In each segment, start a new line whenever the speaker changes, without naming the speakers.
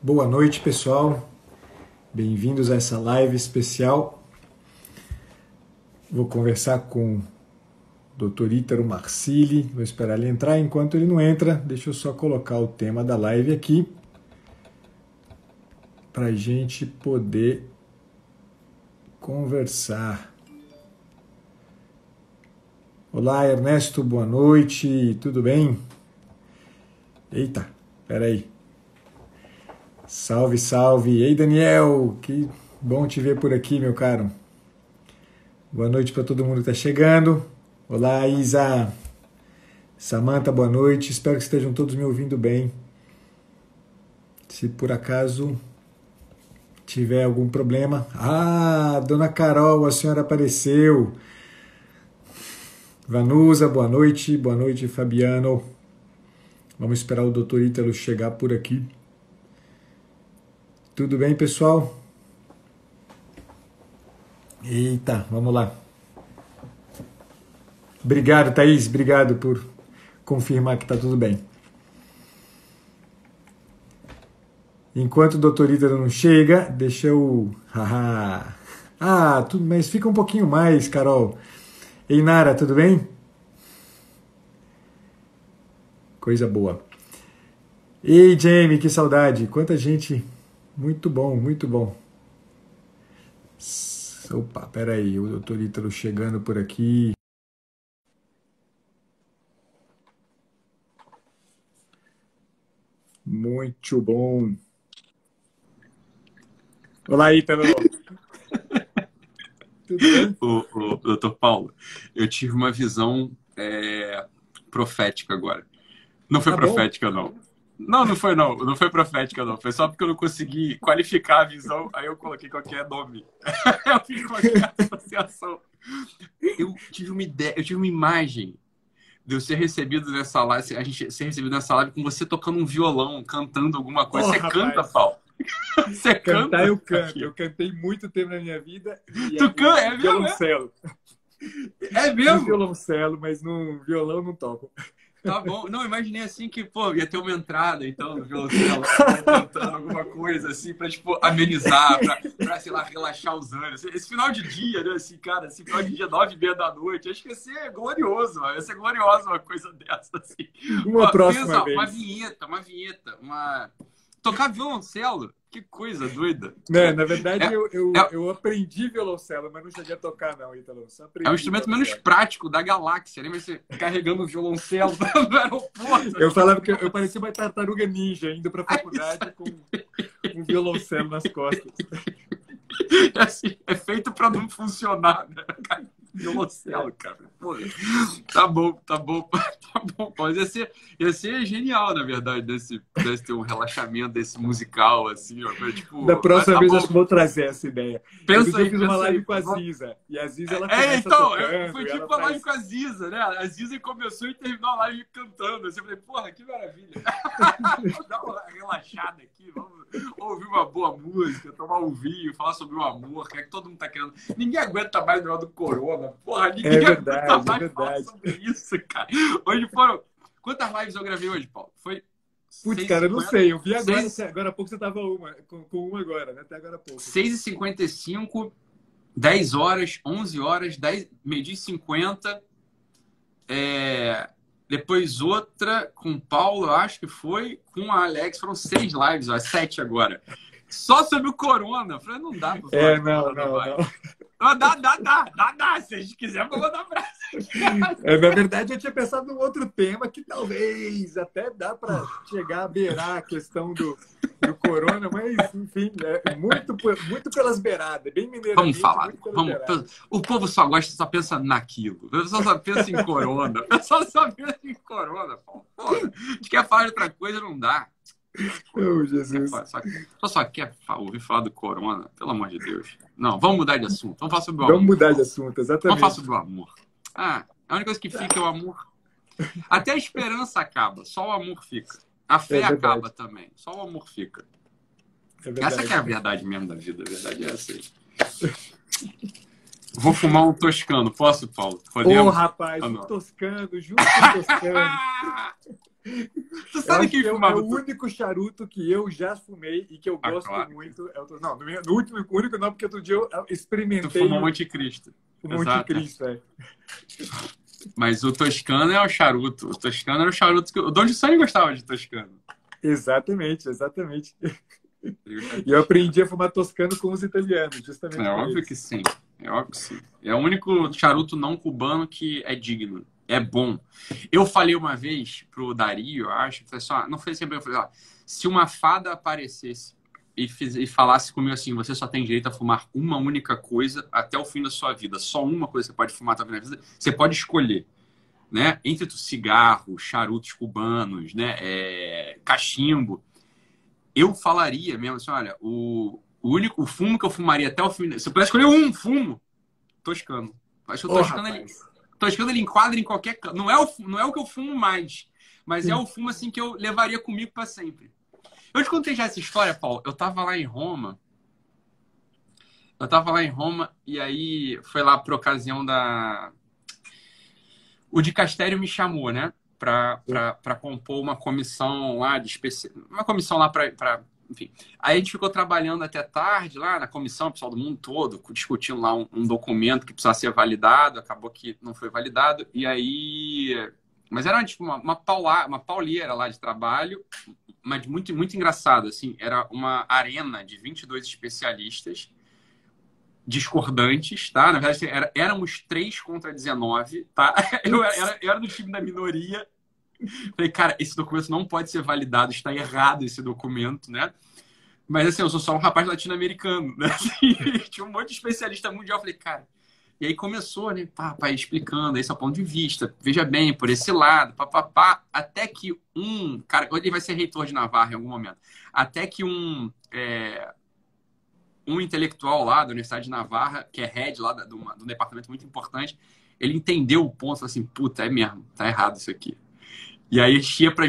Boa noite, pessoal. Bem-vindos a essa live especial. Vou conversar com o Dr. Ítaro Marcili. Vou esperar ele entrar. Enquanto ele não entra, deixa eu só colocar o tema da live aqui para a gente poder conversar. Olá, Ernesto, boa noite, tudo bem? Eita, peraí. Salve, salve. Ei, Daniel, que bom te ver por aqui, meu caro. Boa noite para todo mundo que está chegando. Olá, Isa. Samanta, boa noite. Espero que estejam todos me ouvindo bem. Se por acaso tiver algum problema. Ah, dona Carol, a senhora apareceu. Vanusa, boa noite. Boa noite, Fabiano. Vamos esperar o doutor Ítalo chegar por aqui. Tudo bem, pessoal? Eita, vamos lá. Obrigado, Thaís. Obrigado por confirmar que está tudo bem. Enquanto o doutor Ítalo não chega, deixa eu. ah, tudo, mas fica um pouquinho mais, Carol. Ei, Nara, tudo bem? Coisa boa. Ei, Jamie, que saudade. Quanta gente. Muito bom, muito bom. Opa, peraí, o doutor Ítalo chegando por aqui. Muito bom. Olá, Ítalo.
Tudo bem? O, o, doutor Paulo, eu tive uma visão é, profética agora. Não foi tá profética, bom. não. Não, não foi não. Não foi profética, não. Foi só porque eu não consegui qualificar a visão, aí eu coloquei qualquer nome. eu fiz qualquer associação. Eu tive uma ideia, eu tive uma imagem de eu ser recebido nessa live, a gente ser recebido nessa live com você tocando um violão, cantando alguma coisa. Oh, você rapaz. canta, Paulo?
Você Cantar canta? eu canto. Eu cantei muito tempo na minha vida.
tu é, canta? É
violoncelo.
É mesmo?
violoncelo, mas no violão não toco.
Tá bom. Não, imaginei assim que, pô, ia ter uma entrada, então, no violoncelo, cantando alguma coisa, assim, pra, tipo, amenizar, pra, pra, sei lá, relaxar os anos. Esse final de dia, né, assim, cara, esse final de dia, nove e meia da noite, acho que ia ser glorioso, ia ser glorioso uma coisa dessa, assim.
Uma próxima pensa, vez.
Uma vinheta, uma vinheta, uma... Tocar violoncelo que coisa doida.
Não, na verdade, é, eu, eu, é, eu, aprendi violoncelo, mas não cheguei a tocar, não, Ítalo.
É o instrumento menos prático da galáxia, né? Você carregando o violoncelo no aeroporto.
Eu falava que eu parecia uma tartaruga ninja indo pra faculdade com um violoncelo nas costas.
É, assim, é feito para não funcionar, né? Violoncelo, cara. Pô, tá bom, tá bom, tá bom. Mas ia ser, ia ser genial, na verdade, desse, desse ter um relaxamento desse musical, assim, ó. tipo,
da próxima tá vez bom. acho que vou trazer essa ideia. Pensa eu aí, fiz uma live aí. com a Ziza. E a Ziza, ela
É, então, tocando, foi tipo uma faz... live com a Ziza, né? A Ziza começou e terminou a live cantando. Assim, eu falei, porra, que maravilha. Dá uma relaxada aqui, vamos ouvir uma boa música, tomar um vinho, falar sobre o amor, que é que todo mundo tá querendo. Ninguém aguenta mais o negócio do corona. Porra, ninguém é verdade, aguenta mais é falar sobre isso, cara. Hoje foram. Quantas lives eu gravei hoje, Paulo? Foi.
Putz, cara, eu não sei. Eu vi agora, Seis... agora há pouco você tava uma, com, com uma agora, né? Até agora há pouco.
6h55, 10 horas, 11 horas, 10, meio-dia e 50. É, depois outra com o Paulo, eu acho que foi, com a Alex, foram seis lives, ó, sete agora. Só sobre o corona. Eu falei, não dá pra
falar. É, não, não, não.
Dá, dá, dá, dá, dá. Se a gente quiser, vou mandar abraço.
É, na verdade, eu tinha pensado num outro tema que talvez até dá para chegar a beirar a questão do, do corona, mas, enfim, é muito, muito pelas beiradas, bem mineiro.
Vamos falar. Vamos, o povo só gosta, só pensa naquilo. O pessoal só pensa em corona. O pessoal só pensa em corona. Pô, a gente quer falar de outra coisa, não dá.
Oh, Jesus.
Só, só, só quer ouvir falar do corona, pelo amor de Deus. Não, vamos mudar de assunto. Vamos falar sobre o
amor. Vamos mudar de assunto, exatamente.
Vamos falar sobre o amor. Ah, a única coisa que fica é o amor. Até a esperança acaba, só o amor fica. A fé é acaba também, só o amor fica. É essa que é a verdade mesmo da vida, a verdade é essa aí. Vou fumar um toscano, posso, Paulo?
Podemos? Ô, oh, rapaz, um toscano, junto com toscano. Tu sabe quem fumava? É o único charuto que eu já fumei e que eu ah, gosto claro. muito. É o... Não, no último único não, porque outro dia eu experimentei.
Tu fumou Monte Cristo.
O Monte Cristo, é.
Mas o Toscano é o charuto. O Toscano era o charuto que. O Don Giussani gostava de Toscano.
Exatamente, exatamente. E eu aprendi a fumar toscano com os italianos, justamente.
É óbvio que sim. É óbvio que sim. É o único charuto não cubano que é digno. É bom. Eu falei uma vez pro Dario, eu acho, falei assim, ó, não foi sempre, eu falei, ó, se uma fada aparecesse e, fiz, e falasse comigo assim, você só tem direito a fumar uma única coisa até o fim da sua vida, só uma coisa você pode fumar até o fim da vida, você pode escolher, né? Entre cigarro, charutos cubanos, né? É, cachimbo eu falaria mesmo assim, olha, o, o único o fumo que eu fumaria até o fim. Se eu pudesse escolher um fumo, toscano. Acho que o toscano, oh, ele, toscano ele enquadra em qualquer. Não é, o, não é o que eu fumo mais, mas Sim. é o fumo assim que eu levaria comigo para sempre. Eu te contei já essa história, Paulo. Eu tava lá em Roma. Eu tava lá em Roma e aí foi lá por ocasião da. O de Castério me chamou, né? para compor uma comissão lá de especi... uma comissão lá para enfim aí a gente ficou trabalhando até tarde lá na comissão pessoal do mundo todo discutindo lá um, um, documento que precisava ser validado acabou que não foi validado e aí mas era tipo uma uma, paula, uma pauleira lá de trabalho mas muito muito engraçado assim era uma arena de 22 especialistas discordantes, tá? Na verdade, era, éramos 3 contra 19, tá? Eu era, eu era do time da minoria. Falei, cara, esse documento não pode ser validado, está errado esse documento, né? Mas assim, eu sou só um rapaz latino-americano, né? tinha um monte de especialista mundial. Falei, cara. E aí começou, né? Papai explicando esse é o ponto de vista. Veja bem, por esse lado, papapá. Até que um. Cara, ele vai ser reitor de Navarra em algum momento. Até que um. É, um intelectual lá da Universidade de Navarra, que é head lá de um departamento muito importante, ele entendeu o ponto, assim, puta, é mesmo, tá errado isso aqui. E aí a gente ia para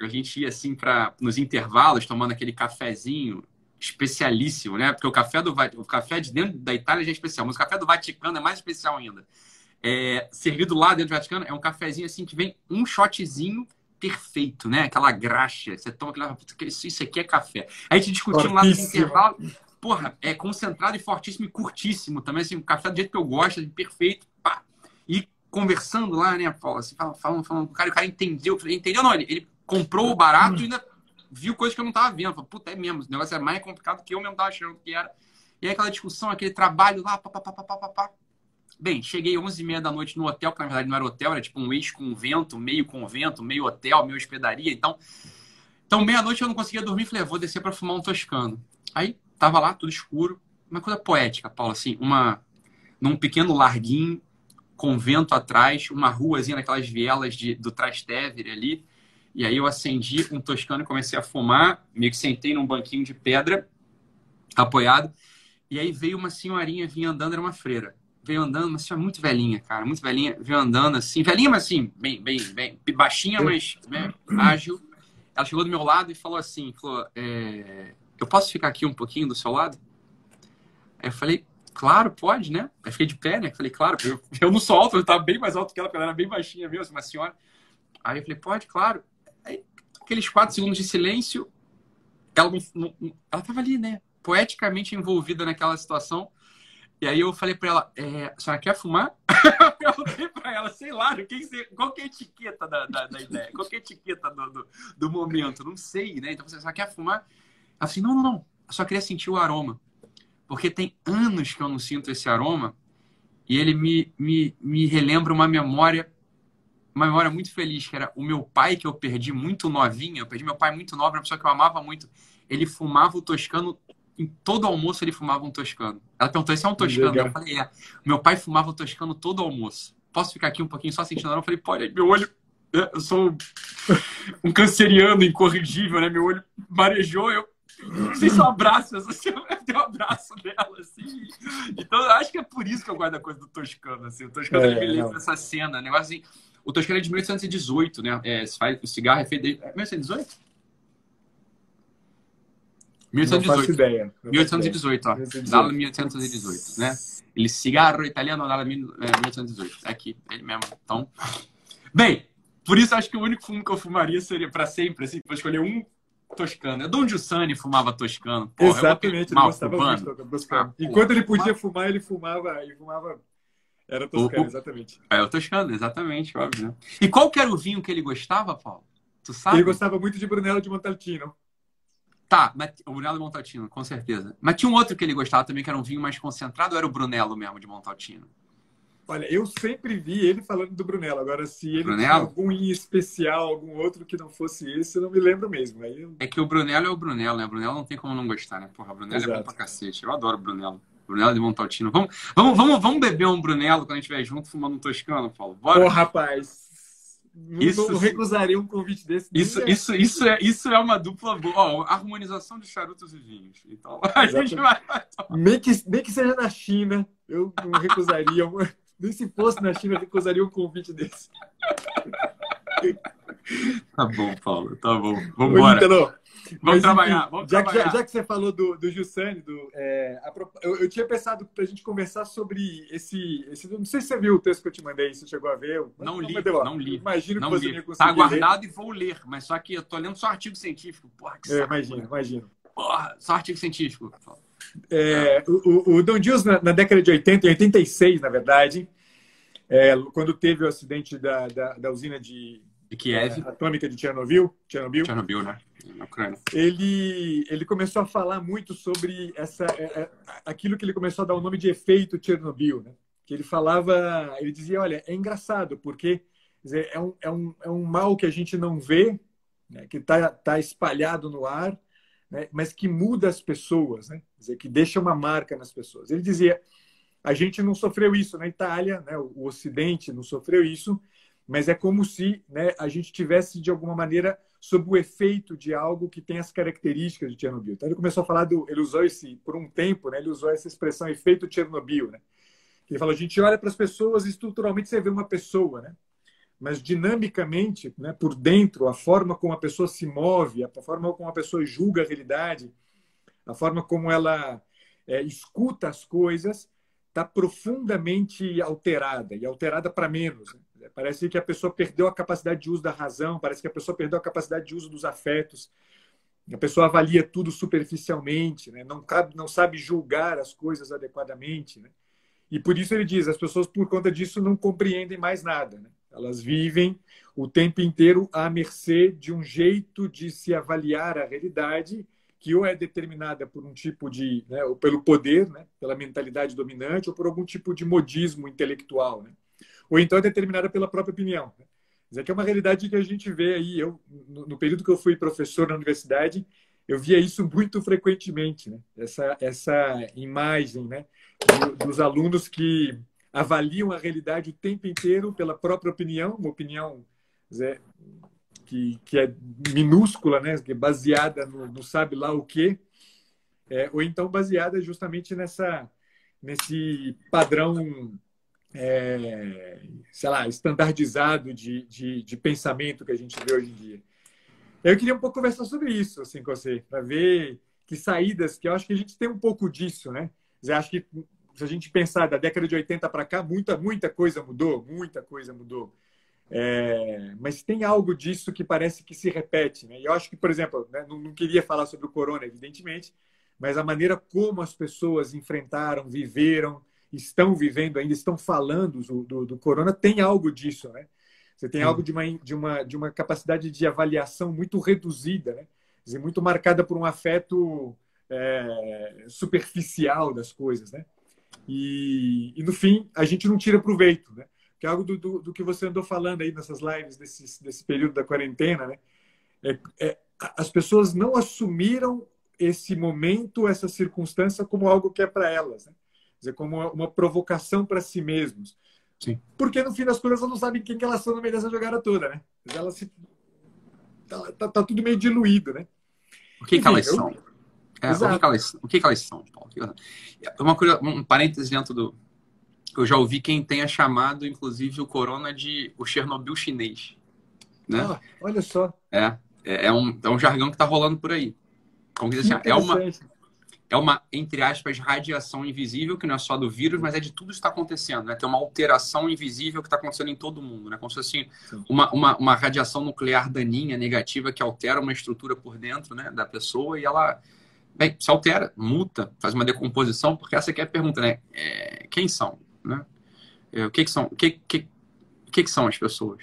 a gente ia assim para nos intervalos tomando aquele cafezinho especialíssimo, né? Porque o café do o café de dentro da Itália já é especial, mas o café do Vaticano é mais especial ainda. É, servido lá dentro do Vaticano é um cafezinho assim que vem um shotzinho perfeito, né? Aquela graxa. Você toma aquela. Isso aqui é café. Aí a gente discutindo lá no intervalo. Porra, é concentrado e fortíssimo e curtíssimo também. Assim, um café do jeito que eu gosto, assim, perfeito. Pá. E conversando lá, né, Paulo? Assim, falando, falando, com o cara, o cara entendeu. Entendeu? Não, ele, ele comprou o barato e ainda viu coisas que eu não tava vendo. Falei, puta, é mesmo. O negócio é mais complicado que eu mesmo tava achando que era. E aí aquela discussão, aquele trabalho lá, pá, pá, pá. Bem, cheguei 11h30 da noite no hotel, que na verdade não era hotel, era tipo um ex-convento, meio convento, meio hotel, meio hospedaria. Então, então meia-noite eu não conseguia dormir. Falei, vou descer para fumar um toscano. Aí, tava lá, tudo escuro. Uma coisa poética, Paulo, assim, uma... Num pequeno larguinho, convento atrás, uma ruazinha naquelas vielas de, do Trastevere ali. E aí eu acendi um toscano e comecei a fumar. Meio que sentei num banquinho de pedra, apoiado. E aí veio uma senhorinha, vinha andando, era uma freira veio andando, mas é muito velhinha, cara, muito velhinha, veio andando assim, velhinha, mas assim, bem, bem, bem, baixinha, mas né, ágil. Ela chegou do meu lado e falou assim, falou, é, eu posso ficar aqui um pouquinho do seu lado? Aí eu falei, claro, pode, né? Aí fiquei de pé, né? Falei, claro, eu, eu não sou alto, eu estava bem mais alto que ela, porque ela era bem baixinha mesmo, uma senhora. Aí eu falei, pode, claro. Aí, aqueles quatro segundos de silêncio, ela, não, não, ela tava ali, né? Poeticamente envolvida naquela situação. E aí eu falei para ela, é, a senhora quer fumar? eu perguntei para ela, sei lá, qual que é a etiqueta da, da, da ideia? Qual que é a etiqueta do, do, do, momento? Não sei, né? Então, você só quer fumar? Ela assim, não, não, não. Eu só queria sentir o aroma. Porque tem anos que eu não sinto esse aroma e ele me, me, me relembra uma memória uma memória muito feliz, que era o meu pai, que eu perdi muito novinho. Eu perdi meu pai muito novo, uma pessoa que eu amava muito. Ele fumava o toscano em todo almoço ele fumava um toscano. Ela perguntou: esse é um toscano? Eu falei: é. Meu pai fumava um toscano todo almoço. Posso ficar aqui um pouquinho só sentindo? Eu falei: pode. Meu olho. Né, eu sou um canceriano incorrigível, né? Meu olho marejou. Eu se eu abraço essa eu um abraço dela, assim. Então, eu acho que é por isso que eu guardo a coisa do Toscano, assim. O Toscano é, me lembra dessa cena, negócio assim. O Toscano é de 1818, né? É, o cigarro é feito desde... 1818? 1818. Não faço ideia. 1818, ó. 1818. Dalla 1818, né? Il cigarro italiano dalla 1818. É aqui, ele mesmo. Então, bem, Por isso acho que o único fumo que eu fumaria seria para sempre, assim, para escolher um toscano. É Don Giussani fumava toscano.
Porra, Exatamente, ele gostava muito de toscano. Ah, Enquanto ele podia fumar, ele fumava, ele fumava era toscano, o, exatamente.
É, o toscano, exatamente, óbvio. Né? E qual que era o vinho que ele gostava, Paulo? Tu sabe?
Ele gostava muito de Brunello de Montalcino.
Tá, mas, o Brunello de Montalcino, com certeza. Mas tinha um outro que ele gostava também, que era um vinho mais concentrado, ou era o Brunello mesmo de Montalcino?
Olha, eu sempre vi ele falando do Brunello. Agora, se ele Brunello? tinha algum em especial, algum outro que não fosse esse, eu não me lembro mesmo. Aí eu...
É que o Brunello é o Brunello, né? O Brunello não tem como não gostar, né? Porra, o Brunello Exato. é bom pra cacete. Eu adoro o Brunello. Brunello de Montaltino. Vamos, vamos, vamos, vamos beber um Brunello quando a gente estiver junto fumando um Toscano, Paulo?
Bora? Ô, rapaz. Isso, não recusaria um convite desse.
Isso, isso, isso, é, isso é uma dupla boa. Ó, harmonização de charutos e vinhos. Então, a gente vai.
Nem que, nem que seja na China, eu não recusaria. Nem se fosse na China, eu recusaria um convite desse.
Tá bom, Paulo, tá bom. Vamos embora. Vamos Mas, trabalhar, vamos
já
trabalhar.
Que, já, já, que você falou do, do Jussani, do, é, a, eu, eu, tinha pensado para a gente conversar sobre esse, esse. Não sei se você viu o texto que eu te mandei, se chegou a ver.
Não, não li, não, não li.
Imagino
não
que você
li. conseguir. Está guardado ler. e vou ler, mas só que eu tô lendo só artigo científico. Porra, que
é, imagino, imagino.
Porra, só artigo científico.
É, o, o Don Dias, na, na, década de 80, em 86, na verdade, é, quando teve o acidente da, da, da usina de,
de Kiev.
Atômica de Chernobyl,
Chernobyl, Chernobyl né?
Na Ucrânia. Ele, ele começou a falar muito sobre essa, é, é, aquilo que ele começou a dar o nome de efeito Chernobyl, né? Que ele falava, ele dizia, olha, é engraçado, porque dizer, é, um, é, um, é um mal que a gente não vê, né? que está tá espalhado no ar, né? mas que muda as pessoas, né? dizer, que deixa uma marca nas pessoas. Ele dizia, a gente não sofreu isso na Itália, né? o Ocidente não sofreu isso, mas é como se né, a gente tivesse, de alguma maneira, sob o efeito de algo que tem as características de Chernobyl. Então, ele começou a falar do. Ele usou esse, por um tempo, né, ele usou essa expressão efeito Chernobyl. Né? Ele falou: a gente olha para as pessoas e estruturalmente você vê uma pessoa, né? Mas dinamicamente, né, por dentro, a forma como a pessoa se move, a forma como a pessoa julga a realidade, a forma como ela é, escuta as coisas, está profundamente alterada e alterada para menos. Né? Parece que a pessoa perdeu a capacidade de uso da razão, parece que a pessoa perdeu a capacidade de uso dos afetos. A pessoa avalia tudo superficialmente, né? não, cabe, não sabe julgar as coisas adequadamente. Né? E por isso ele diz: as pessoas, por conta disso, não compreendem mais nada. Né? Elas vivem o tempo inteiro à mercê de um jeito de se avaliar a realidade que ou é determinada por um tipo de, né, ou pelo poder, né, pela mentalidade dominante, ou por algum tipo de modismo intelectual. Né? ou então é determinada pela própria opinião. Isso que é uma realidade que a gente vê aí. Eu, no período que eu fui professor na universidade, eu via isso muito frequentemente, né? essa, essa imagem né? dos alunos que avaliam a realidade o tempo inteiro pela própria opinião, uma opinião que, que é minúscula, né? que é baseada no, no sabe lá o quê, é, ou então baseada justamente nessa, nesse padrão é, sei lá, estandardizado de, de, de, pensamento que a gente vê hoje em dia. Eu queria um pouco conversar sobre isso assim, com você, para ver que saídas, que eu acho que a gente tem um pouco disso, né? Eu acho que se a gente pensar da década de 80 para cá, muita, muita coisa mudou, muita coisa mudou. É, mas tem algo disso que parece que se repete. Né? Eu acho que, por exemplo, né, não, não, queria falar sobre o corona, evidentemente, mas a maneira como as pessoas enfrentaram, viveram, estão vivendo ainda, estão falando do, do, do corona, tem algo disso, né? Você tem algo de uma, de, uma, de uma capacidade de avaliação muito reduzida, né? Dizer, muito marcada por um afeto é, superficial das coisas, né? E, e, no fim, a gente não tira proveito, né? Que é algo do, do, do, que você andou falando aí nessas lives desse, desse período da quarentena, né? É, é, as pessoas não assumiram esse momento, essa circunstância como algo que é para elas, né? dizer, como uma provocação para si mesmos.
Sim.
Porque no fim das contas elas não sabem quem que elas são no meio dessa jogada toda, né? Elas se... tá, tá, tá tudo meio diluído, né?
O que, Enfim, que elas eu... são? É, o, que, elas, o que, que elas são, Paulo? Uma coisa, um parênteses dentro do. Eu já ouvi quem tenha chamado, inclusive, o corona de o Chernobyl chinês. Né? Ah,
olha só.
É, é, é, um, é um jargão que está rolando por aí. Como diz assim, é uma, é uma, entre aspas, radiação invisível, que não é só do vírus, mas é de tudo que está acontecendo. Né? Tem uma alteração invisível que está acontecendo em todo mundo. Né? Como se fosse uma, uma, uma, radiação nuclear daninha, negativa, que altera uma estrutura por dentro né, da pessoa e ela bem, se altera, muta, faz uma decomposição, porque essa aqui é a pergunta, né? É, quem são? Né? É, o que, que são? O que, que, que, que são as pessoas?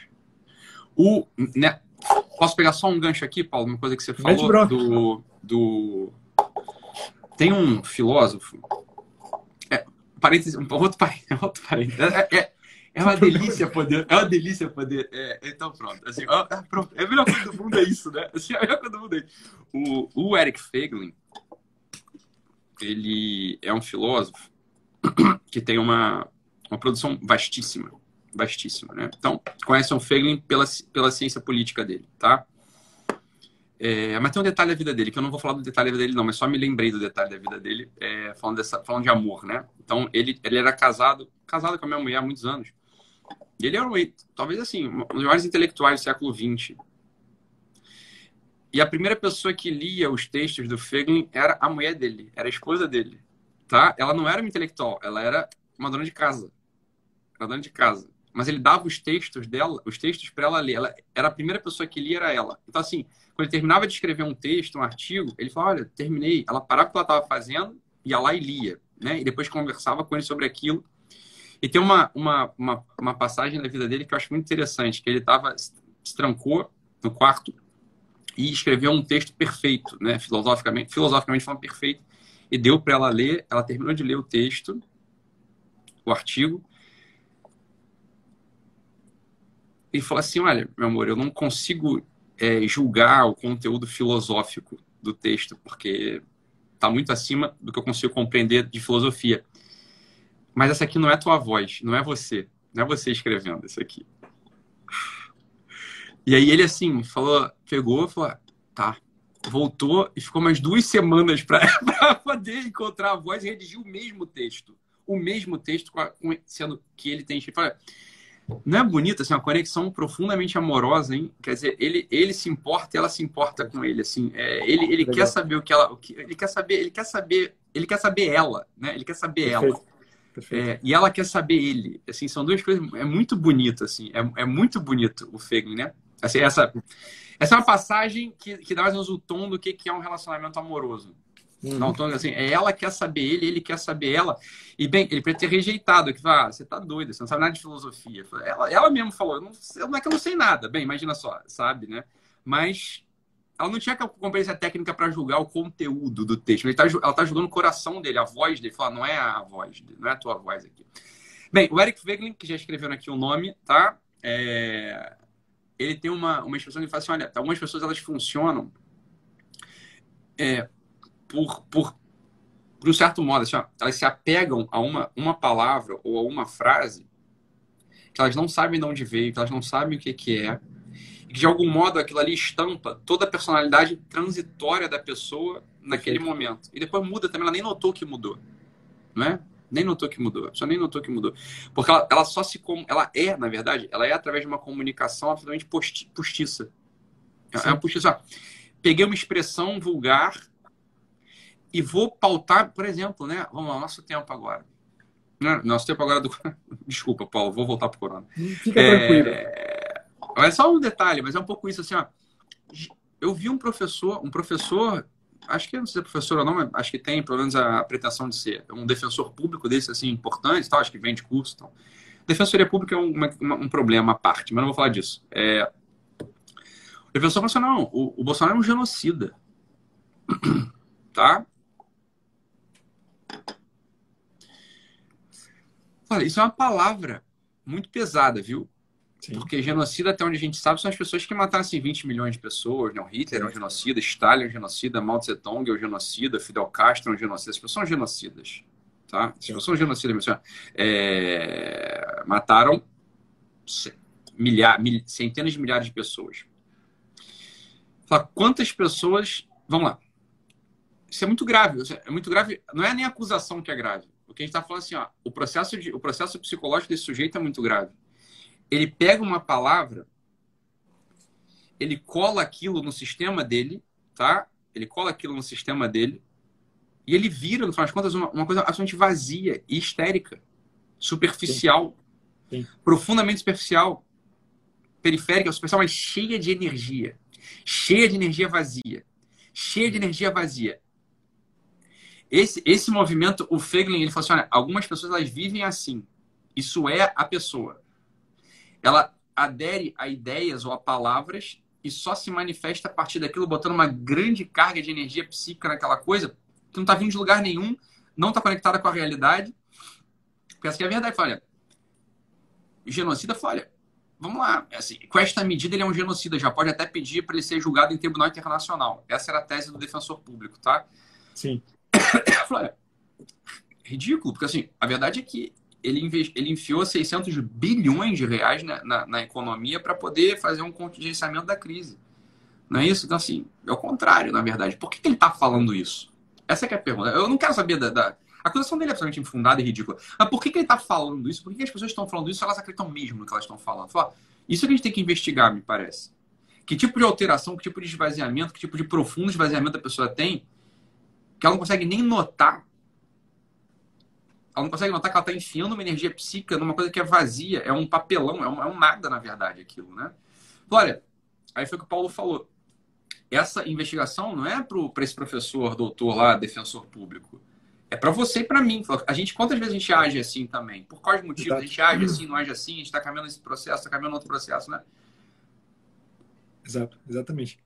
O, né, posso pegar só um gancho aqui, Paulo? Uma coisa que você falou do, do tem um filósofo. É, parênteses, um outro, outro parênteses. É, é, é uma delícia poder. É uma delícia poder. É, então, pronto. Assim, é. É a melhor coisa do mundo é isso, né? Assim, é a melhor coisa do mundo é isso. O, o Eric Feglin, ele é um filósofo que tem uma, uma produção vastíssima. Vastíssima, né? Então, conhecem o Feglin pela, pela ciência política dele, tá? É, mas tem um detalhe da vida dele, que eu não vou falar do detalhe da vida dele, não, mas só me lembrei do detalhe da vida dele, é, falando, dessa, falando de amor, né? Então, ele, ele era casado, casado com a minha mulher há muitos anos. E ele era, um, talvez assim, um dos maiores intelectuais do século XX. E a primeira pessoa que lia os textos do Feglin era a mulher dele, era a esposa dele, tá? Ela não era uma intelectual, ela era uma dona de casa. Era dona de casa. Mas ele dava os textos dela, os textos para ela ler. Ela era a primeira pessoa que lia era ela. Então assim, quando ele terminava de escrever um texto, um artigo, ele falava, olha, terminei. Ela parava o que ela estava fazendo, ia lá e lia, né? E depois conversava com ele sobre aquilo. E tem uma, uma, uma, uma passagem da vida dele que eu acho muito interessante, que ele estava se trancou no quarto e escreveu um texto perfeito, né? Filosoficamente, filosoficamente falando perfeito, e deu para ela ler. Ela terminou de ler o texto, o artigo, e falou assim: Olha, meu amor, eu não consigo é, julgar o conteúdo filosófico do texto, porque está muito acima do que eu consigo compreender de filosofia. Mas essa aqui não é tua voz, não é você, não é você escrevendo isso aqui. E aí ele assim falou, pegou, falou, tá, voltou e ficou mais duas semanas para poder encontrar a voz e redigir o mesmo texto, o mesmo texto, sendo que ele tem. Falou, não é bonito, assim, uma conexão profundamente amorosa, hein? Quer dizer, ele, ele se importa e ela se importa com ele, assim. É, ele ele quer saber o que ela... O que, ele quer saber, ele quer saber... Ele quer saber ela, né? Ele quer saber Perfeito. ela. Perfeito. É, e ela quer saber ele. Assim, são duas coisas... É muito bonito, assim. É, é muito bonito o Fegel, né? Assim, essa, essa é uma passagem que, que dá mais ou menos o tom do que, que é um relacionamento amoroso. Uhum. Não, então, assim, é ela quer saber ele, ele quer saber ela. E, bem, ele pode ter rejeitado, que fala, ah, você tá doida, você não sabe nada de filosofia. Ela, ela mesmo falou, não, não é que eu não sei nada. Bem, imagina só, sabe, né? Mas ela não tinha competência técnica para julgar o conteúdo do texto. Ele tá, ela tá julgando o coração dele, a voz dele. Fala, não é a voz dele, não é a tua voz aqui. Bem, o Eric Wegelin, que já escreveu aqui o nome, tá? É... Ele tem uma, uma expressão que fala assim, olha, algumas pessoas elas funcionam é, por, por, por um certo modo, assim, ó, elas se apegam a uma, uma palavra ou a uma frase que elas não sabem de onde veio, que elas não sabem o que, que é, e que de algum modo aquilo ali estampa toda a personalidade transitória da pessoa naquele momento. E depois muda também, ela nem notou que mudou, não é? Nem notou que mudou, só nem notou que mudou. Porque ela, ela só se. Ela é, na verdade, ela é através de uma comunicação absolutamente postiça. É uma postiça. Peguei uma expressão vulgar e vou pautar, por exemplo, né? Vamos lá, nosso tempo agora. Né, nosso tempo agora do. Desculpa, Paulo, vou voltar para o Corona.
Fica é... tranquilo. É
só um detalhe, mas é um pouco isso assim, ó. Eu vi um professor, um professor, acho que não sei se é professor ou não, mas acho que tem pelo menos a pretensão de ser um defensor público desse assim importante, tal, acho que vende curso, então. Defensoria pública é um, uma, um problema à parte, mas não vou falar disso. É... O defensor falou não, o, o Bolsonaro é um genocida. tá? Olha, isso é uma palavra muito pesada, viu? Sim. Porque genocida, até onde a gente sabe, são as pessoas que mataram assim, 20 milhões de pessoas. Né? Hitler é um genocida, Stalin é um genocida, Mao Tse Tung é um genocida, Fidel Castro é um genocida. As pessoas são genocidas. Tá? As pessoas são genocidas. É... Mataram milha... Mil... centenas de milhares de pessoas. Fala, quantas pessoas. Vamos lá. Isso é muito grave. É muito grave. Não é nem a acusação que é grave porque a gente está falando assim, ó, o processo, de, o processo psicológico desse sujeito é muito grave. Ele pega uma palavra, ele cola aquilo no sistema dele, tá? Ele cola aquilo no sistema dele E ele vira, no final das contas, uma, uma coisa absolutamente vazia e histérica, superficial, Sim. Sim. profundamente superficial, periférica, superficial, mas cheia de energia. Cheia de energia vazia. Cheia de energia vazia. Esse, esse movimento, o Feglin, ele falou assim, olha, algumas pessoas elas vivem assim. Isso é a pessoa. Ela adere a ideias ou a palavras e só se manifesta a partir daquilo, botando uma grande carga de energia psíquica naquela coisa que não está vindo de lugar nenhum, não está conectada com a realidade. Porque essa é a verdade. Fala, olha, o genocida fala, olha, vamos lá, assim, com esta medida ele é um genocida, já pode até pedir para ele ser julgado em tribunal internacional. Essa era a tese do defensor público, tá?
Sim.
Falei, ridículo, porque assim, a verdade é que ele, ele enfiou 600 bilhões de reais na, na, na economia para poder fazer um contingenciamento da crise. Não é isso? Então, assim, é o contrário, na verdade. Por que, que ele está falando isso? Essa é, a pergunta. Eu não quero saber da, da... A acusação dele é absolutamente infundada e ridícula. Mas por que, que ele está falando isso? Por que, que, as pessoas estão falando isso elas acreditam mesmo no que elas estão falando? Fala, isso que a gente tem que investigar, me parece. Que tipo de alteração, que tipo de esvaziamento, que tipo de profundo esvaziamento a pessoa tem que ela não consegue nem notar. Ela não consegue notar que ela está enfiando uma energia psíquica numa coisa que é vazia, é um papelão, é um, é um nada, na verdade, aquilo, né? Olha, aí foi o que o Paulo falou. Essa investigação não é para esse professor, doutor lá, defensor público. É para você e para mim. A gente, quantas vezes a gente age assim também? Por quais motivos a gente age assim, não age assim? A gente está caminhando esse processo, está caminhando outro processo, né?
Exato, exatamente.